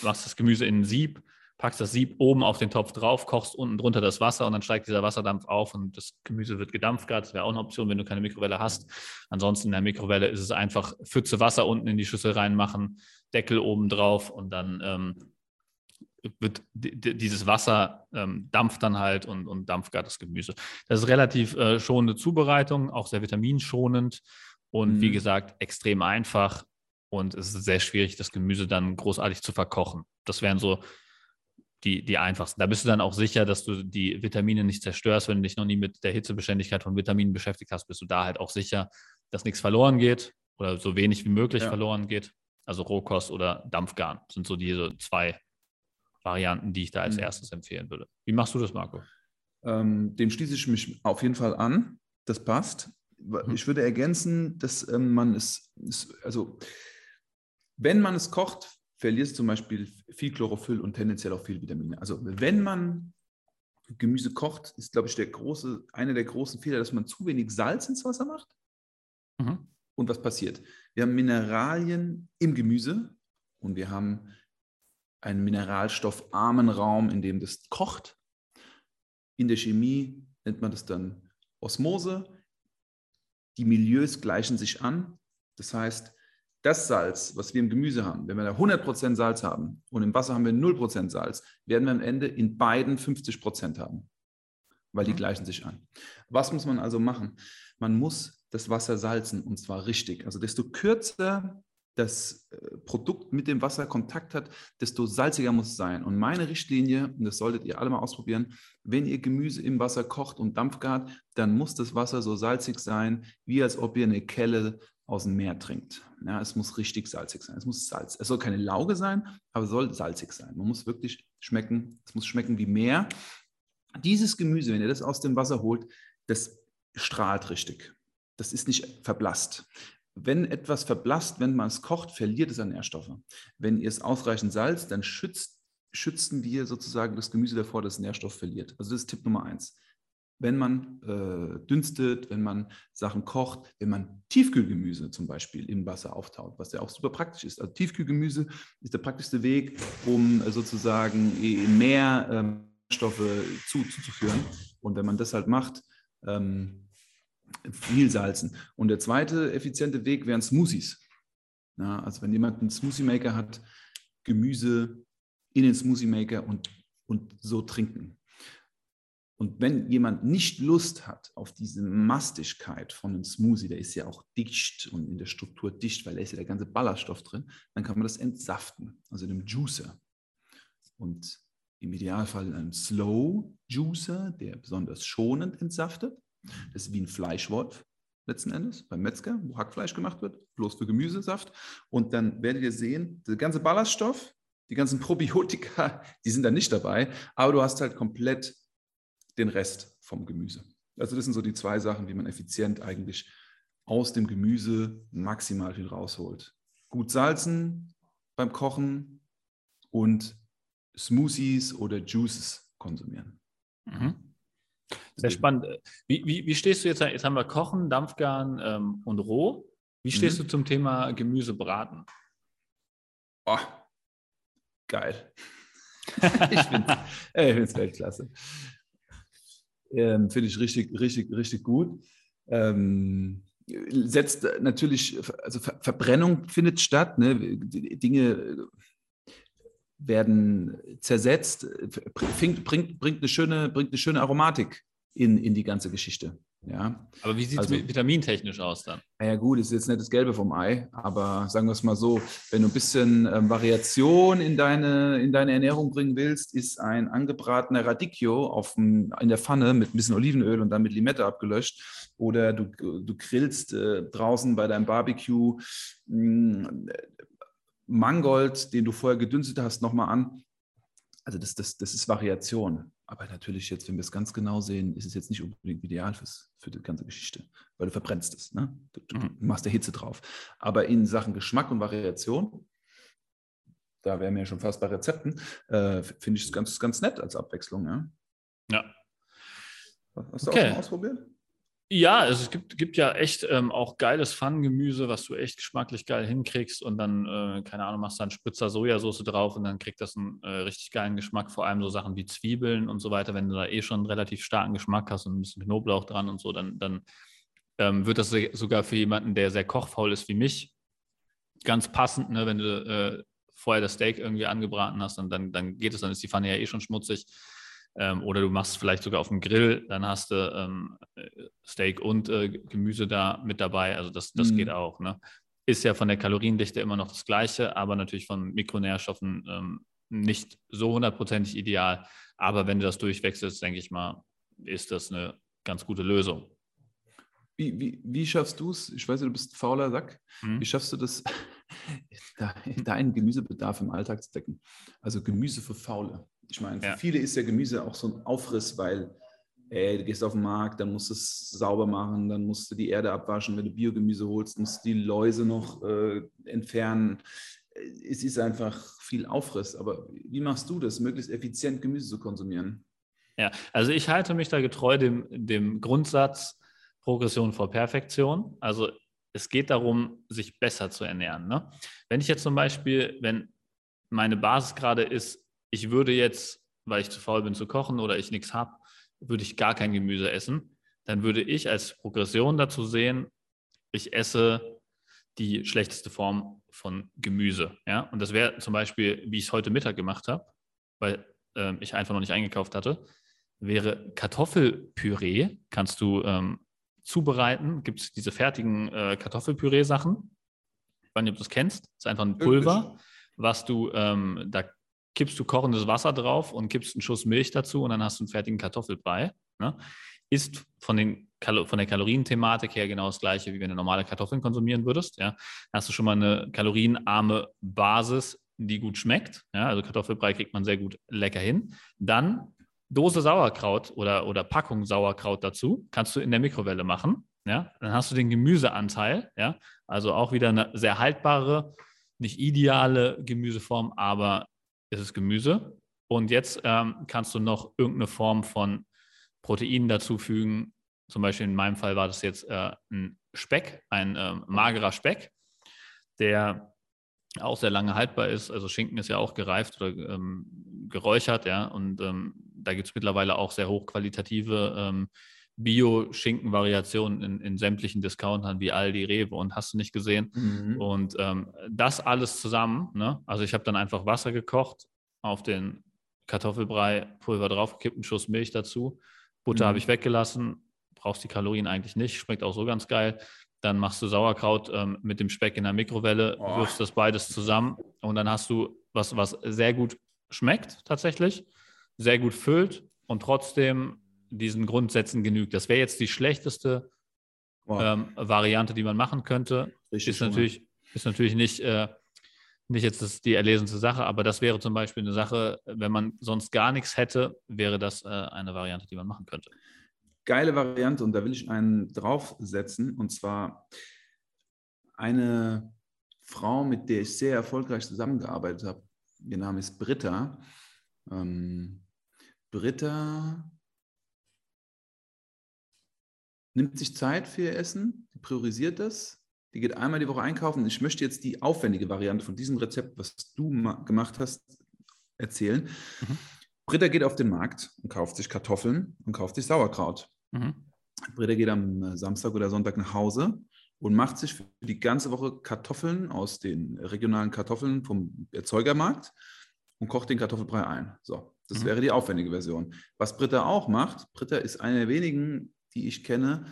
machst das Gemüse in ein Sieb, packst das Sieb oben auf den Topf drauf, kochst unten drunter das Wasser und dann steigt dieser Wasserdampf auf und das Gemüse wird gedampft. Das wäre auch eine Option, wenn du keine Mikrowelle hast. Ansonsten in der Mikrowelle ist es einfach Pfütze Wasser unten in die Schüssel reinmachen, Deckel oben drauf und dann ähm, wird dieses Wasser ähm, dampft dann halt und, und dampft gar das Gemüse. Das ist relativ äh, schonende Zubereitung, auch sehr vitaminschonend und mhm. wie gesagt, extrem einfach. Und es ist sehr schwierig, das Gemüse dann großartig zu verkochen. Das wären so die, die einfachsten. Da bist du dann auch sicher, dass du die Vitamine nicht zerstörst. Wenn du dich noch nie mit der Hitzebeständigkeit von Vitaminen beschäftigt hast, bist du da halt auch sicher, dass nichts verloren geht oder so wenig wie möglich ja. verloren geht. Also Rohkost oder Dampfgarn sind so diese zwei Varianten, die ich da als mhm. erstes empfehlen würde. Wie machst du das, Marco? Ähm, dem schließe ich mich auf jeden Fall an. Das passt. Mhm. Ich würde ergänzen, dass ähm, man es, es, also wenn man es kocht, verliert es zum Beispiel viel Chlorophyll und tendenziell auch viel Vitamine. Also wenn man Gemüse kocht, ist, glaube ich, der große, einer der großen Fehler, dass man zu wenig Salz ins Wasser macht. Mhm. Und was passiert? Wir haben Mineralien im Gemüse und wir haben einen mineralstoffarmen Raum, in dem das kocht. In der Chemie nennt man das dann Osmose. Die Milieus gleichen sich an. Das heißt, das Salz, was wir im Gemüse haben, wenn wir da 100% Salz haben und im Wasser haben wir 0% Salz, werden wir am Ende in beiden 50% haben, weil die mhm. gleichen sich an. Was muss man also machen? Man muss das Wasser salzen und zwar richtig. Also desto kürzer das äh, Produkt mit dem Wasser Kontakt hat, desto salziger muss es sein. Und meine Richtlinie, und das solltet ihr alle mal ausprobieren, wenn ihr Gemüse im Wasser kocht und dampfgart, dann muss das Wasser so salzig sein, wie als ob ihr eine Kelle aus dem Meer trinkt. Ja, es muss richtig salzig sein. Es muss Salz. Es soll keine Lauge sein, aber es soll salzig sein. Man muss wirklich schmecken. Es muss schmecken wie Meer. Dieses Gemüse, wenn ihr das aus dem Wasser holt, das strahlt richtig. das ist nicht verblasst. Wenn etwas verblasst, wenn man es kocht, verliert es an Nährstoffe. Wenn ihr es ausreichend salzt, dann schützt, schützen wir sozusagen das Gemüse davor, dass es Nährstoff verliert. Also das ist Tipp Nummer eins. Wenn man äh, dünstet, wenn man Sachen kocht, wenn man Tiefkühlgemüse zum Beispiel im Wasser auftaut, was ja auch super praktisch ist. Also Tiefkühlgemüse ist der praktischste Weg, um äh, sozusagen mehr ähm, Stoffe zu, zuzuführen. Und wenn man das halt macht, ähm, viel salzen. Und der zweite effiziente Weg wären Smoothies. Ja, also wenn jemand einen Smoothie Maker hat, Gemüse in den Smoothie Maker und, und so trinken. Und wenn jemand nicht Lust hat auf diese Mastigkeit von einem Smoothie, der ist ja auch dicht und in der Struktur dicht, weil da ist ja der ganze Ballaststoff drin, dann kann man das entsaften, also in einem Juicer. Und im Idealfall in einem Slow Juicer, der besonders schonend entsaftet. Das ist wie ein Fleischwolf letzten Endes beim Metzger, wo Hackfleisch gemacht wird, bloß für Gemüsesaft. Und dann werdet ihr sehen, der ganze Ballaststoff, die ganzen Probiotika, die sind da nicht dabei, aber du hast halt komplett den Rest vom Gemüse. Also das sind so die zwei Sachen, wie man effizient eigentlich aus dem Gemüse maximal viel rausholt. Gut salzen beim Kochen und Smoothies oder Juices konsumieren. Mhm. Sehr spannend. Wie, wie, wie, stehst du jetzt, jetzt haben wir Kochen, Dampfgaren ähm, und Roh. Wie stehst mhm. du zum Thema Gemüsebraten? Oh, geil. ich finde es Weltklasse. Ähm, finde ich richtig, richtig, richtig gut. Ähm, setzt natürlich, also Ver Verbrennung findet statt. Ne? Dinge werden zersetzt, bringt, bringt, bringt, eine, schöne, bringt eine schöne Aromatik in, in die ganze Geschichte. Ja. Aber wie sieht es also, vitamintechnisch aus dann? Ja gut, ist jetzt nicht das Gelbe vom Ei, aber sagen wir es mal so, wenn du ein bisschen ähm, Variation in deine, in deine Ernährung bringen willst, ist ein angebratener Radicchio auf in der Pfanne mit ein bisschen Olivenöl und dann mit Limette abgelöscht oder du, du grillst äh, draußen bei deinem Barbecue mh, hm, Mangold, den du vorher gedünstet hast, nochmal an. Also das, das, das ist Variation. Aber natürlich jetzt, wenn wir es ganz genau sehen, ist es jetzt nicht unbedingt ideal fürs, für die ganze Geschichte, weil du verbrennst es. Ne? Du, du mhm. machst der Hitze drauf. Aber in Sachen Geschmack und Variation, da wären wir ja schon fast bei Rezepten, äh, finde ich es ganz, ganz nett als Abwechslung. Ja. ja. Hast du okay. auch schon ausprobiert? Ja, also es gibt, gibt ja echt ähm, auch geiles Pfannengemüse, was du echt geschmacklich geil hinkriegst und dann, äh, keine Ahnung, machst du dann Spritzer Sojasauce drauf und dann kriegt das einen äh, richtig geilen Geschmack, vor allem so Sachen wie Zwiebeln und so weiter. Wenn du da eh schon einen relativ starken Geschmack hast und ein bisschen Knoblauch dran und so, dann, dann ähm, wird das sogar für jemanden, der sehr kochfaul ist wie mich, ganz passend, ne? wenn du äh, vorher das Steak irgendwie angebraten hast und dann, dann geht es, dann ist die Pfanne ja eh schon schmutzig ähm, oder du machst vielleicht sogar auf dem Grill, dann hast du ähm, Steak und äh, Gemüse da mit dabei. Also das, das mhm. geht auch. Ne? Ist ja von der Kaloriendichte immer noch das Gleiche, aber natürlich von Mikronährstoffen ähm, nicht so hundertprozentig ideal. Aber wenn du das durchwechselst, denke ich mal, ist das eine ganz gute Lösung. Wie, wie, wie schaffst du es? Ich weiß, du bist fauler Sack. Mhm. Wie schaffst du das, deinen Gemüsebedarf im Alltag zu decken? Also Gemüse für Faule. Ich meine, für ja. viele ist ja Gemüse auch so ein Aufriss, weil ey, du gehst auf den Markt, dann musst du es sauber machen, dann musst du die Erde abwaschen, wenn du Biogemüse holst, musst du die Läuse noch äh, entfernen. Es ist einfach viel Aufriss. Aber wie machst du das, möglichst effizient Gemüse zu konsumieren? Ja, also ich halte mich da getreu dem, dem Grundsatz Progression vor Perfektion. Also es geht darum, sich besser zu ernähren. Ne? Wenn ich jetzt zum Beispiel, wenn meine Basis gerade ist, ich würde jetzt, weil ich zu faul bin zu kochen oder ich nichts habe, würde ich gar kein Gemüse essen. Dann würde ich als Progression dazu sehen, ich esse die schlechteste Form von Gemüse. Ja? Und das wäre zum Beispiel, wie ich es heute Mittag gemacht habe, weil äh, ich einfach noch nicht eingekauft hatte, wäre Kartoffelpüree. Kannst du ähm, zubereiten. Gibt es diese fertigen äh, Kartoffelpüree-Sachen. Ich weiß nicht, ob du das kennst. Das ist einfach ein Pulver, was du ähm, da kippst du kochendes Wasser drauf und kippst einen Schuss Milch dazu und dann hast du einen fertigen Kartoffelbrei. Ne? Ist von, den, von der Kalorienthematik her genau das gleiche, wie wenn du normale Kartoffeln konsumieren würdest. Ja? Dann hast du schon mal eine kalorienarme Basis, die gut schmeckt. Ja? Also Kartoffelbrei kriegt man sehr gut lecker hin. Dann Dose Sauerkraut oder, oder Packung Sauerkraut dazu. Kannst du in der Mikrowelle machen. ja, dann hast du den Gemüseanteil, ja, also auch wieder eine sehr haltbare, nicht ideale Gemüseform, aber es ist Gemüse. Und jetzt ähm, kannst du noch irgendeine Form von Proteinen dazufügen. Zum Beispiel in meinem Fall war das jetzt äh, ein Speck, ein äh, magerer Speck, der auch sehr lange haltbar ist. Also Schinken ist ja auch gereift oder ähm, geräuchert, ja. Und ähm, da gibt es mittlerweile auch sehr hochqualitative ähm, Bio-Schinken-Variationen in, in, sämtlichen Discountern wie Aldi, Rewe und hast du nicht gesehen. Mhm. Und ähm, das alles zusammen, ne? also ich habe dann einfach Wasser gekocht, auf den Kartoffelbrei, Pulver draufgekippt, einen Schuss Milch dazu, Butter mhm. habe ich weggelassen, brauchst die Kalorien eigentlich nicht, schmeckt auch so ganz geil. Dann machst du Sauerkraut ähm, mit dem Speck in der Mikrowelle, oh. wirfst das beides zusammen und dann hast du was, was sehr gut schmeckt tatsächlich, sehr gut füllt und trotzdem diesen Grundsätzen genügt. Das wäre jetzt die schlechteste wow. ähm, Variante, die man machen könnte. Richtig ist, natürlich, ist natürlich nicht, äh, nicht jetzt das, die erlesenste Sache, aber das wäre zum Beispiel eine Sache, wenn man sonst gar nichts hätte, wäre das äh, eine Variante, die man machen könnte. Geile Variante und da will ich einen draufsetzen und zwar eine Frau, mit der ich sehr erfolgreich zusammengearbeitet habe. Ihr Name ist Britta. Ähm, Britta nimmt sich Zeit für ihr Essen, die priorisiert das, die geht einmal die Woche einkaufen. Ich möchte jetzt die aufwendige Variante von diesem Rezept, was du gemacht hast, erzählen. Mhm. Britta geht auf den Markt und kauft sich Kartoffeln und kauft sich Sauerkraut. Mhm. Britta geht am äh, Samstag oder Sonntag nach Hause und macht sich für die ganze Woche Kartoffeln aus den regionalen Kartoffeln vom Erzeugermarkt und kocht den Kartoffelbrei ein. So, das mhm. wäre die aufwendige Version. Was Britta auch macht, Britta ist eine der wenigen die ich kenne,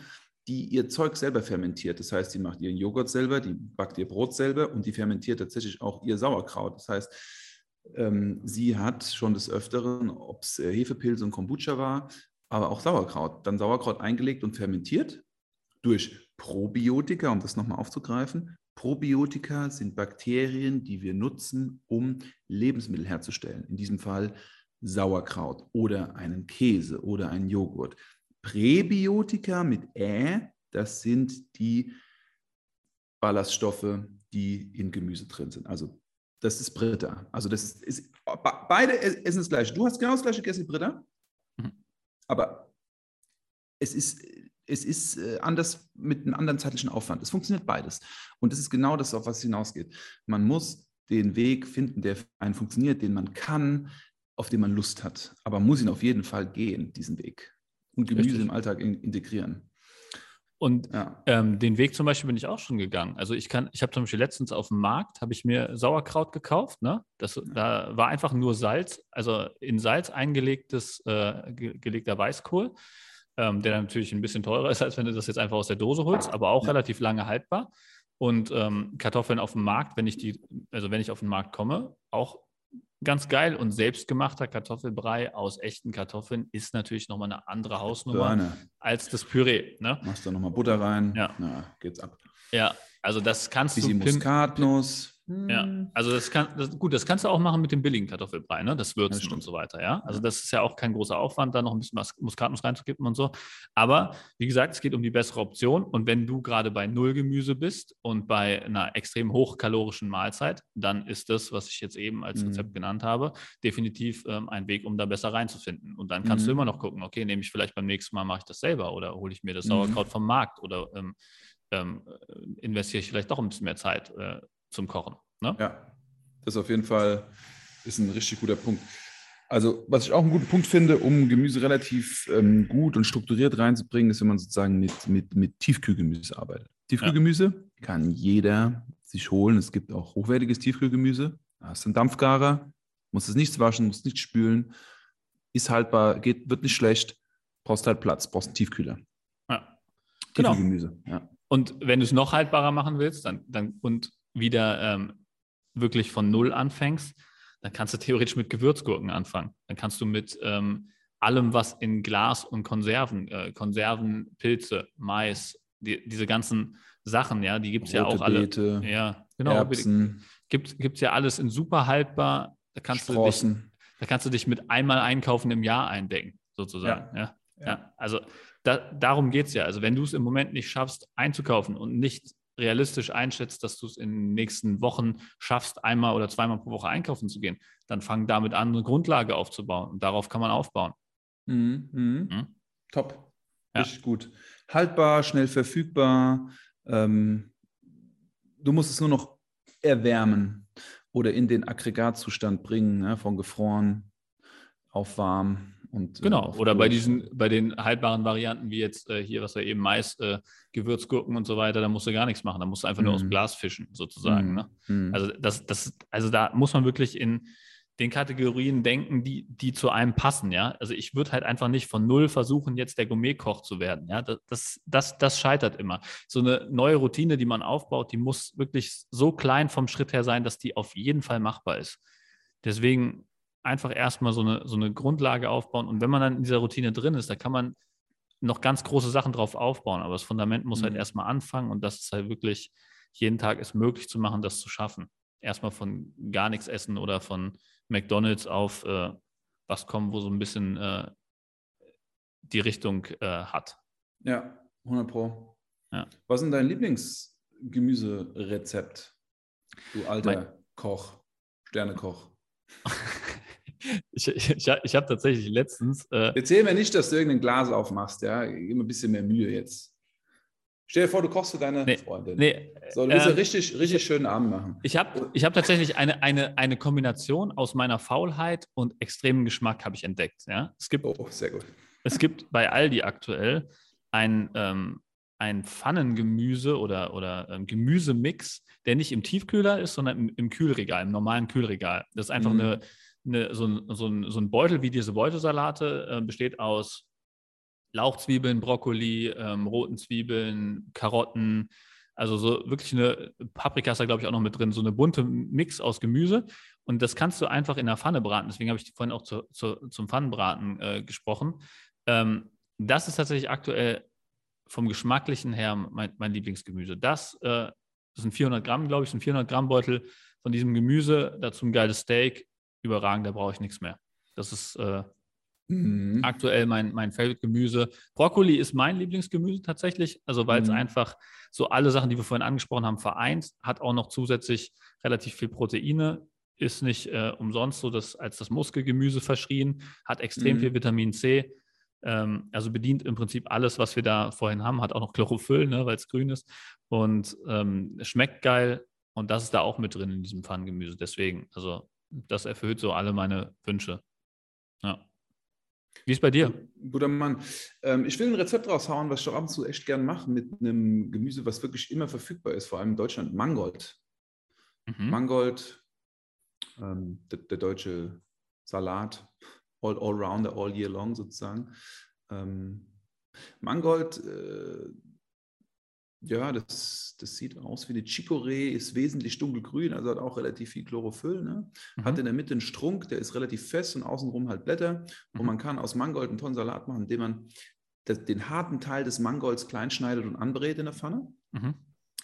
die ihr Zeug selber fermentiert. Das heißt, die macht ihren Joghurt selber, die backt ihr Brot selber und die fermentiert tatsächlich auch ihr Sauerkraut. Das heißt, ähm, sie hat schon des Öfteren, ob es äh, Hefepilz und Kombucha war, aber auch Sauerkraut. Dann Sauerkraut eingelegt und fermentiert durch Probiotika, um das nochmal aufzugreifen. Probiotika sind Bakterien, die wir nutzen, um Lebensmittel herzustellen. In diesem Fall Sauerkraut oder einen Käse oder einen Joghurt. Präbiotika mit Ä, das sind die Ballaststoffe, die in Gemüse drin sind. Also das ist Britta. Also das ist, beide essen das gleiche. Du hast genau das gleiche gegessen wie Britta, mhm. aber es ist, es ist äh, anders mit einem anderen zeitlichen Aufwand. Es funktioniert beides. Und das ist genau das, auf was es hinausgeht. Man muss den Weg finden, der für einen funktioniert, den man kann, auf den man Lust hat. Aber man muss ihn auf jeden Fall gehen, diesen Weg und Gemüse Richtig. im Alltag in, integrieren. Und ja. ähm, den Weg zum Beispiel bin ich auch schon gegangen. Also ich kann, ich habe zum Beispiel letztens auf dem Markt habe ich mir Sauerkraut gekauft. Ne? Das. Da war einfach nur Salz, also in Salz eingelegtes äh, ge gelegter Weißkohl, ähm, der natürlich ein bisschen teurer ist, als wenn du das jetzt einfach aus der Dose holst, aber auch ja. relativ lange haltbar. Und ähm, Kartoffeln auf dem Markt, wenn ich die, also wenn ich auf den Markt komme, auch ganz geil. Und selbstgemachter Kartoffelbrei aus echten Kartoffeln ist natürlich nochmal eine andere Hausnummer Birne. als das Püree. Ne? Machst du nochmal Butter rein, ja. Na, geht's ab. Ja, also das kannst Bisschen du. Muskatnuss. Ja, hm. also das kann, das, gut, das kannst du auch machen mit dem billigen Kartoffelbrei, ne? Das Würzen das und so weiter, ja. Also das ist ja auch kein großer Aufwand, da noch ein bisschen Muskatnuss reinzukippen und so. Aber wie gesagt, es geht um die bessere Option. Und wenn du gerade bei Null Gemüse bist und bei einer extrem hochkalorischen Mahlzeit, dann ist das, was ich jetzt eben als Rezept mhm. genannt habe, definitiv ähm, ein Weg, um da besser reinzufinden. Und dann kannst mhm. du immer noch gucken, okay, nehme ich vielleicht beim nächsten Mal, mache ich das selber oder hole ich mir das mhm. Sauerkraut vom Markt oder ähm, ähm, investiere ich vielleicht doch ein bisschen mehr Zeit äh, zum Kochen. Ne? Ja, das ist auf jeden Fall ist ein richtig guter Punkt. Also, was ich auch einen guten Punkt finde, um Gemüse relativ ähm, gut und strukturiert reinzubringen, ist, wenn man sozusagen mit, mit, mit Tiefkühlgemüse arbeitet. Tiefkühlgemüse ja. kann jeder sich holen. Es gibt auch hochwertiges Tiefkühlgemüse. Da hast du einen Dampfgarer, musst es nichts waschen, musst nichts spülen, ist haltbar, geht, wird nicht schlecht, brauchst halt Platz, brauchst einen Tiefkühler. Ja. Genau. Tiefkühlgemüse, genau. ja. Und wenn du es noch haltbarer machen willst, dann, dann und wieder ähm, wirklich von Null anfängst, dann kannst du theoretisch mit Gewürzgurken anfangen. Dann kannst du mit ähm, allem, was in Glas und Konserven, äh, Konserven, Pilze, Mais, die, diese ganzen Sachen, ja, die gibt es ja auch alle. Beete, ja, genau. Erbsen. Gibt es ja alles in super haltbar. Da kannst, du dich, da kannst du dich mit einmal einkaufen im Jahr eindecken, sozusagen. Ja. ja. ja. also da, darum geht es ja. Also wenn du es im Moment nicht schaffst, einzukaufen und nicht realistisch einschätzt, dass du es in den nächsten Wochen schaffst, einmal oder zweimal pro Woche einkaufen zu gehen, dann fang damit an, eine Grundlage aufzubauen. Und darauf kann man aufbauen. Mhm, mhm. Mhm. Top. Ja. Richtig gut. Haltbar, schnell verfügbar. Ähm, du musst es nur noch erwärmen oder in den Aggregatzustand bringen, ne, von gefroren auf warm. Und, äh, genau, oder bei diesen, bei den haltbaren Varianten, wie jetzt äh, hier, was wir eben Mais, äh, Gewürzgurken und so weiter, da musst du gar nichts machen. Da musst du einfach mm. nur aus dem mhm. Glas fischen, sozusagen. Mm. Ne? Mm. Also das, das, also da muss man wirklich in den Kategorien denken, die, die zu einem passen, ja. Also ich würde halt einfach nicht von null versuchen, jetzt der Gourmetkoch zu werden. Ja, das, das, das scheitert immer. So eine neue Routine, die man aufbaut, die muss wirklich so klein vom Schritt her sein, dass die auf jeden Fall machbar ist. Deswegen einfach erstmal so eine, so eine Grundlage aufbauen. Und wenn man dann in dieser Routine drin ist, da kann man noch ganz große Sachen drauf aufbauen. Aber das Fundament muss halt mhm. halt erstmal anfangen und das ist halt wirklich jeden Tag ist möglich zu machen, das zu schaffen. Erstmal von gar nichts essen oder von McDonalds auf äh, was kommen, wo so ein bisschen äh, die Richtung äh, hat. Ja, 100 Pro. Ja. Was ist denn dein Lieblingsgemüserezept, du alter mein Koch, Sternekoch? ich, ich, ich habe tatsächlich letztens. Äh, Erzähl mir nicht, dass du irgendein Glas aufmachst, ja. Gib mir ein bisschen mehr Mühe jetzt. Stell dir vor, du kochst für deine nee, Freundin. Nee, so, du willst äh, richtig, richtig schönen Abend machen. Ich habe ich hab tatsächlich eine, eine, eine Kombination aus meiner Faulheit und extremem Geschmack habe ich entdeckt. Ja? Es gibt, oh, sehr gut. Es gibt bei Aldi aktuell ein, ähm, ein Pfannengemüse oder, oder ähm, Gemüsemix, der nicht im Tiefkühler ist, sondern im, im, Kühlregal, im normalen Kühlregal. Das ist einfach mhm. eine, eine, so, ein, so, ein, so ein Beutel wie diese Beutelsalate, äh, besteht aus Lauchzwiebeln, Brokkoli, ähm, roten Zwiebeln, Karotten, also so wirklich eine Paprika ist da, glaube ich, auch noch mit drin, so eine bunte Mix aus Gemüse. Und das kannst du einfach in der Pfanne braten. Deswegen habe ich vorhin auch zu, zu, zum Pfannenbraten äh, gesprochen. Ähm, das ist tatsächlich aktuell vom Geschmacklichen her mein, mein Lieblingsgemüse. Das, äh, das sind 400 Gramm, glaube ich, ein 400 Gramm Beutel von diesem Gemüse, dazu ein geiles Steak, überragend, da brauche ich nichts mehr. Das ist äh, mhm. aktuell mein, mein Favorite-Gemüse. Brokkoli ist mein Lieblingsgemüse tatsächlich, also weil es mhm. einfach so alle Sachen, die wir vorhin angesprochen haben, vereint, hat auch noch zusätzlich relativ viel Proteine, ist nicht äh, umsonst so dass, als das Muskelgemüse verschrien, hat extrem mhm. viel Vitamin C, ähm, also bedient im Prinzip alles, was wir da vorhin haben, hat auch noch Chlorophyll, ne, weil es grün ist und ähm, schmeckt geil und das ist da auch mit drin in diesem Pfannengemüse. Deswegen, also das erfüllt so alle meine Wünsche. Ja. Wie ist bei dir? Guter Mann. Ähm, ich will ein Rezept raushauen, was ich ab und zu echt gern mache, mit einem Gemüse, was wirklich immer verfügbar ist, vor allem in Deutschland, Mangold. Mhm. Mangold, ähm, der, der, deutsche Salat, all, all rounder, all year long sozusagen. Ähm, Mangold äh, ja, das, das sieht aus wie eine Chicorée, ist wesentlich dunkelgrün, also hat auch relativ viel Chlorophyll. Ne? Mhm. Hat in der Mitte einen Strunk, der ist relativ fest und außenrum halt Blätter. Mhm. Und man kann aus Mangold einen tollen Salat machen, indem man das, den harten Teil des Mangolds klein schneidet und anbrät in der Pfanne. Mhm.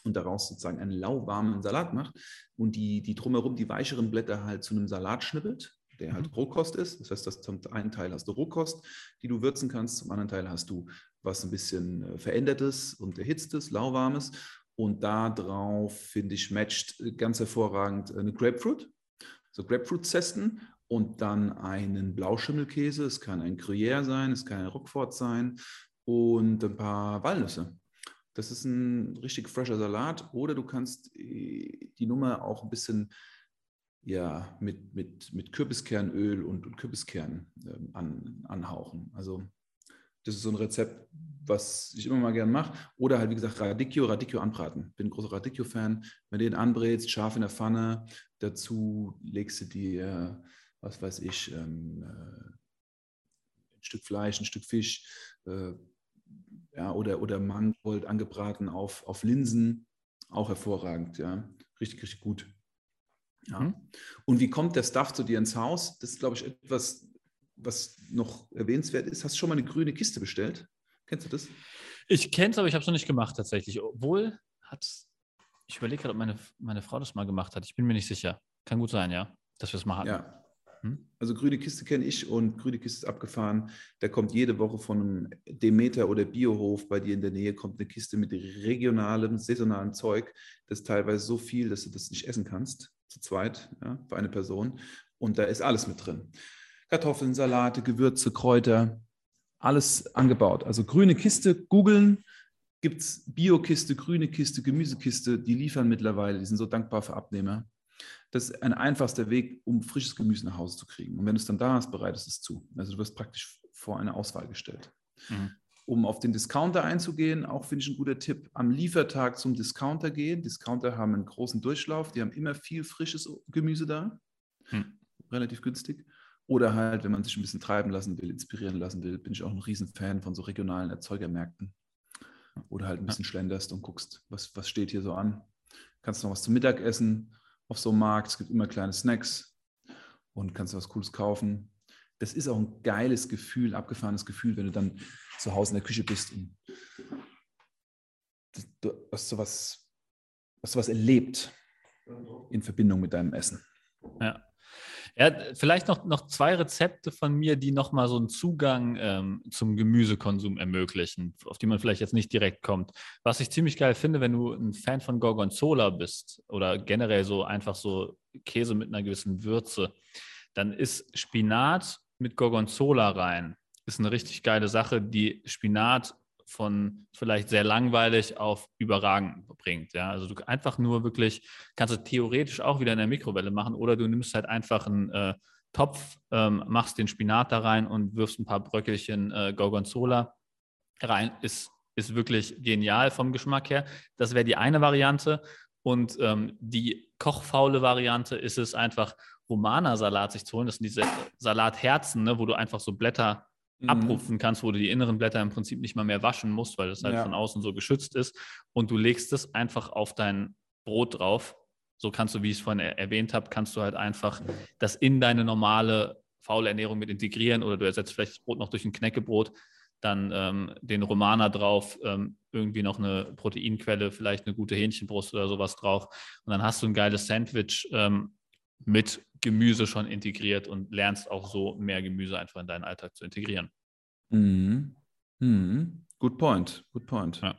Und daraus sozusagen einen lauwarmen Salat macht und die, die drumherum die weicheren Blätter halt zu einem Salat schnippelt der halt mhm. Rohkost ist. Das heißt, das zum einen Teil hast du Rohkost, die du würzen kannst, zum anderen Teil hast du was ein bisschen äh, verändertes und erhitztes, lauwarmes. Und da drauf, finde ich, matcht äh, ganz hervorragend eine Grapefruit, so Grapefruit-Zesten und dann einen Blauschimmelkäse. Es kann ein Gruyère sein, es kann ein Roquefort sein und ein paar Walnüsse. Das ist ein richtig fresher Salat. Oder du kannst äh, die Nummer auch ein bisschen ja, mit, mit, mit Kürbiskernöl und, und Kürbiskern ähm, an, anhauchen. Also das ist so ein Rezept, was ich immer mal gern mache. Oder halt, wie gesagt, Radicchio, Radicchio anbraten. Bin ein großer Radicchio-Fan. Wenn du den anbrätst, scharf in der Pfanne, dazu legst du dir, was weiß ich, ähm, äh, ein Stück Fleisch, ein Stück Fisch, äh, ja, oder, oder Mangold angebraten auf, auf Linsen. Auch hervorragend, ja. Richtig, richtig gut. Ja. Mhm. Und wie kommt der Stuff zu dir ins Haus? Das ist, glaube ich, etwas, was noch erwähnenswert ist. Hast du schon mal eine grüne Kiste bestellt? Kennst du das? Ich kenne es, aber ich habe es noch nicht gemacht tatsächlich. Obwohl hat ich überlege gerade, ob meine, meine Frau das mal gemacht hat. Ich bin mir nicht sicher. Kann gut sein, ja, dass wir es mal hatten. Ja. Hm? Also grüne Kiste kenne ich und grüne Kiste ist abgefahren. Der kommt jede Woche von einem Demeter oder Biohof bei dir in der Nähe, kommt eine Kiste mit regionalem, saisonalem Zeug. Das ist teilweise so viel, dass du das nicht essen kannst, zu zweit, ja, für eine Person. Und da ist alles mit drin. Kartoffeln, Salate, Gewürze, Kräuter, alles angebaut. Also grüne Kiste, googeln, gibt es Biokiste, grüne Kiste, Gemüsekiste, die liefern mittlerweile, die sind so dankbar für Abnehmer. Das ist ein einfachster Weg, um frisches Gemüse nach Hause zu kriegen. Und wenn du es dann da hast, bereitest es zu. Also du wirst praktisch vor eine Auswahl gestellt. Mhm. Um auf den Discounter einzugehen, auch finde ich ein guter Tipp, am Liefertag zum Discounter gehen. Discounter haben einen großen Durchlauf, die haben immer viel frisches Gemüse da, mhm. relativ günstig. Oder halt, wenn man sich ein bisschen treiben lassen will, inspirieren lassen will, bin ich auch ein Riesenfan von so regionalen Erzeugermärkten. Oder halt ein bisschen schlenderst und guckst, was, was steht hier so an. Kannst noch was zum Mittag essen, auf so einem Markt. Es gibt immer kleine Snacks und kannst du was Cooles kaufen. Das ist auch ein geiles Gefühl, abgefahrenes Gefühl, wenn du dann zu Hause in der Küche bist und du hast sowas, hast sowas erlebt in Verbindung mit deinem Essen. Ja. Ja, vielleicht noch, noch zwei Rezepte von mir, die nochmal so einen Zugang ähm, zum Gemüsekonsum ermöglichen, auf die man vielleicht jetzt nicht direkt kommt. Was ich ziemlich geil finde, wenn du ein Fan von Gorgonzola bist oder generell so einfach so Käse mit einer gewissen Würze, dann ist Spinat mit Gorgonzola rein. Ist eine richtig geile Sache, die Spinat von vielleicht sehr langweilig auf überragend bringt. Ja? Also du einfach nur wirklich, kannst du theoretisch auch wieder in der Mikrowelle machen oder du nimmst halt einfach einen äh, Topf, ähm, machst den Spinat da rein und wirfst ein paar Bröckelchen äh, Gorgonzola rein. Ist, ist wirklich genial vom Geschmack her. Das wäre die eine Variante. Und ähm, die kochfaule Variante ist es einfach, Romana-Salat sich zu holen. Das sind diese Salatherzen, ne, wo du einfach so Blätter mhm. abrupfen kannst, wo du die inneren Blätter im Prinzip nicht mal mehr waschen musst, weil das halt ja. von außen so geschützt ist. Und du legst es einfach auf dein Brot drauf. So kannst du, wie ich es vorhin erwähnt habe, kannst du halt einfach das in deine normale faule Ernährung mit integrieren oder du ersetzt vielleicht das Brot noch durch ein Knäckebrot, dann ähm, den Romaner drauf, ähm, irgendwie noch eine Proteinquelle, vielleicht eine gute Hähnchenbrust oder sowas drauf. Und dann hast du ein geiles Sandwich ähm, mit Gemüse schon integriert und lernst auch so mehr Gemüse einfach in deinen Alltag zu integrieren. Mhm. Mhm. Good point, good point. Ja.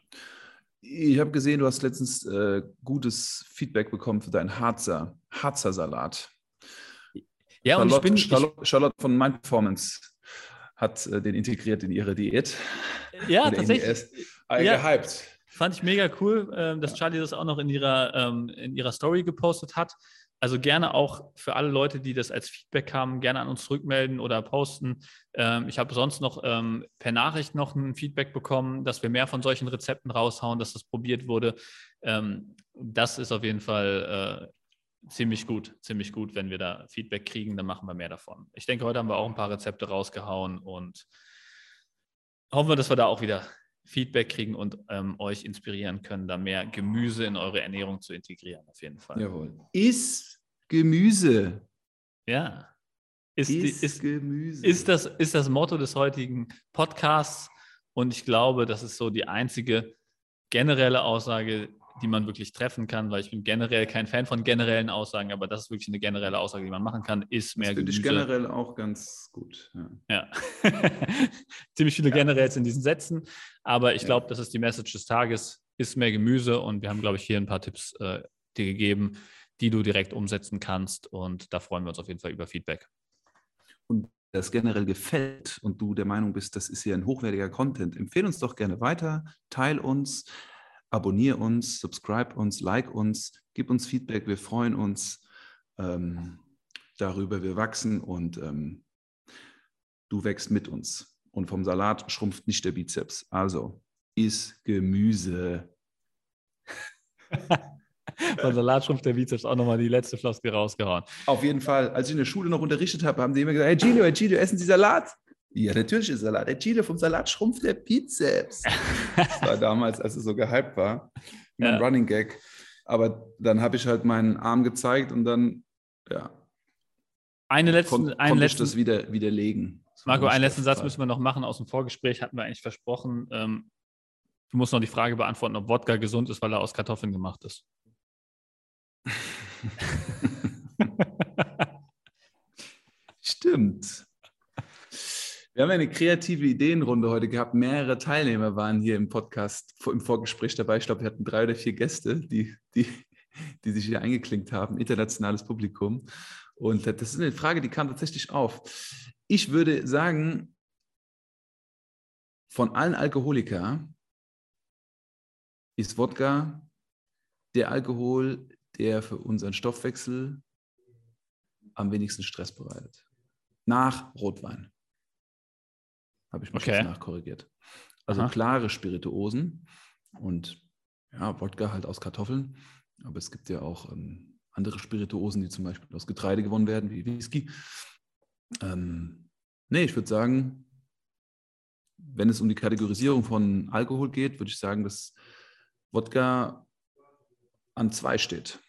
Ich habe gesehen, du hast letztens äh, gutes Feedback bekommen für deinen Harzer, Harzer Salat. Ja, Charlotte, und ich bin Charlotte, Charlotte von Mind Performance hat äh, den integriert in ihre Diät. Ja, tatsächlich. Äh, ja. Gehypt. Fand ich mega cool, äh, dass Charlie das auch noch in ihrer, ähm, in ihrer Story gepostet hat. Also gerne auch für alle Leute, die das als Feedback haben, gerne an uns zurückmelden oder posten. Ähm, ich habe sonst noch ähm, per Nachricht noch ein Feedback bekommen, dass wir mehr von solchen Rezepten raushauen, dass das probiert wurde. Ähm, das ist auf jeden Fall äh, ziemlich gut, ziemlich gut, wenn wir da Feedback kriegen, dann machen wir mehr davon. Ich denke, heute haben wir auch ein paar Rezepte rausgehauen und hoffen wir, dass wir da auch wieder Feedback kriegen und ähm, euch inspirieren können, da mehr Gemüse in eure Ernährung zu integrieren, auf jeden Fall. Jawohl. Ist Gemüse. Ja. Ist, ist, ist, Gemüse. Ist das, ist das Motto des heutigen Podcasts und ich glaube, das ist so die einzige generelle Aussage, die man wirklich treffen kann, weil ich bin generell kein Fan von generellen Aussagen, aber das ist wirklich eine generelle Aussage, die man machen kann, ist mehr das Gemüse. Finde ich generell auch ganz gut. Ja. ja. Ziemlich viele ja. Generells in diesen Sätzen, aber ich ja. glaube, das ist die Message des Tages, ist mehr Gemüse und wir haben, glaube ich, hier ein paar Tipps äh, dir gegeben, die du direkt umsetzen kannst und da freuen wir uns auf jeden Fall über Feedback. Und das generell gefällt und du der Meinung bist, das ist hier ein hochwertiger Content, empfehle uns doch gerne weiter, teil uns, abonniere uns, subscribe uns, like uns, gib uns Feedback. Wir freuen uns ähm, darüber. Wir wachsen und ähm, du wächst mit uns. Und vom Salat schrumpft nicht der Bizeps. Also, iss Gemüse. Von Salat schrumpft der Bizeps auch nochmal die letzte Floskel rausgehauen. Auf jeden Fall. Als ich in der Schule noch unterrichtet habe, haben die immer gesagt: Hey Gino, hey Gino, essen Sie Salat? Ja, natürlich ist Salat. Der Chile vom Salat schrumpft der Bizeps. das war damals, als es so gehypt war, mein ja. Running Gag. Aber dann habe ich halt meinen Arm gezeigt und dann, ja. Eine letzten, kon einen letzten, ich das wieder, widerlegen. Marco, einen letzten Satz müssen wir noch machen aus dem Vorgespräch, hatten wir eigentlich versprochen. Ähm, du musst noch die Frage beantworten, ob Wodka gesund ist, weil er aus Kartoffeln gemacht ist. Stimmt. Wir haben eine kreative Ideenrunde heute gehabt. Mehrere Teilnehmer waren hier im Podcast, im Vorgespräch dabei. Ich glaube, wir hatten drei oder vier Gäste, die, die, die sich hier eingeklinkt haben. Internationales Publikum. Und das ist eine Frage, die kam tatsächlich auf. Ich würde sagen, von allen Alkoholikern ist Wodka der Alkohol, der für unseren Stoffwechsel am wenigsten Stress bereitet. Nach Rotwein. Habe ich mich okay. nachkorrigiert. Also Aha. klare Spirituosen und ja, Wodka halt aus Kartoffeln. Aber es gibt ja auch ähm, andere Spirituosen, die zum Beispiel aus Getreide gewonnen werden, wie Whisky. Ähm, nee, ich würde sagen, wenn es um die Kategorisierung von Alkohol geht, würde ich sagen, dass Wodka an zwei steht.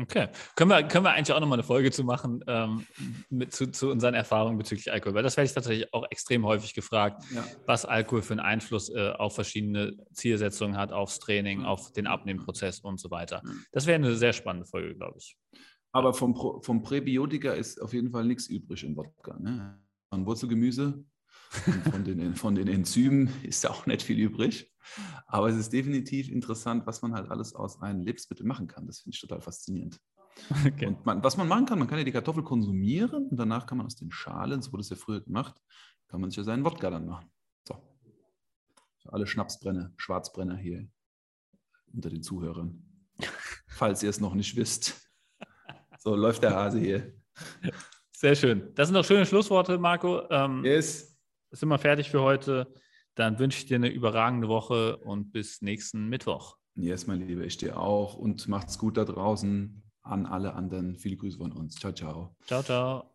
Okay. Können wir, können wir eigentlich auch nochmal eine Folge zu machen ähm, mit, zu, zu, unseren Erfahrungen bezüglich Alkohol? Weil das werde ich tatsächlich auch extrem häufig gefragt, ja. was Alkohol für einen Einfluss äh, auf verschiedene Zielsetzungen hat, aufs Training, ja. auf den Abnehmprozess und so weiter. Ja. Das wäre eine sehr spannende Folge, glaube ich. Aber vom, vom Präbiotika ist auf jeden Fall nichts übrig im Wodka. Ne? An Wurzelgemüse, von den, von den Enzymen ist da auch nicht viel übrig. Aber es ist definitiv interessant, was man halt alles aus einem Lebensmittel machen kann. Das finde ich total faszinierend. Okay. Und man, was man machen kann, man kann ja die Kartoffel konsumieren und danach kann man aus den Schalen, so wurde es ja früher gemacht, kann man sich ja seinen Wodka dann machen. So. Für alle Schnapsbrenner, Schwarzbrenner hier unter den Zuhörern. Falls ihr es noch nicht wisst. So läuft der Hase hier. Sehr schön. Das sind doch schöne Schlussworte, Marco. Ähm, yes sind wir fertig für heute. Dann wünsche ich dir eine überragende Woche und bis nächsten Mittwoch. Yes, mein Lieber, ich dir auch und macht's gut da draußen. An alle anderen. Viele Grüße von uns. Ciao, ciao. Ciao, ciao.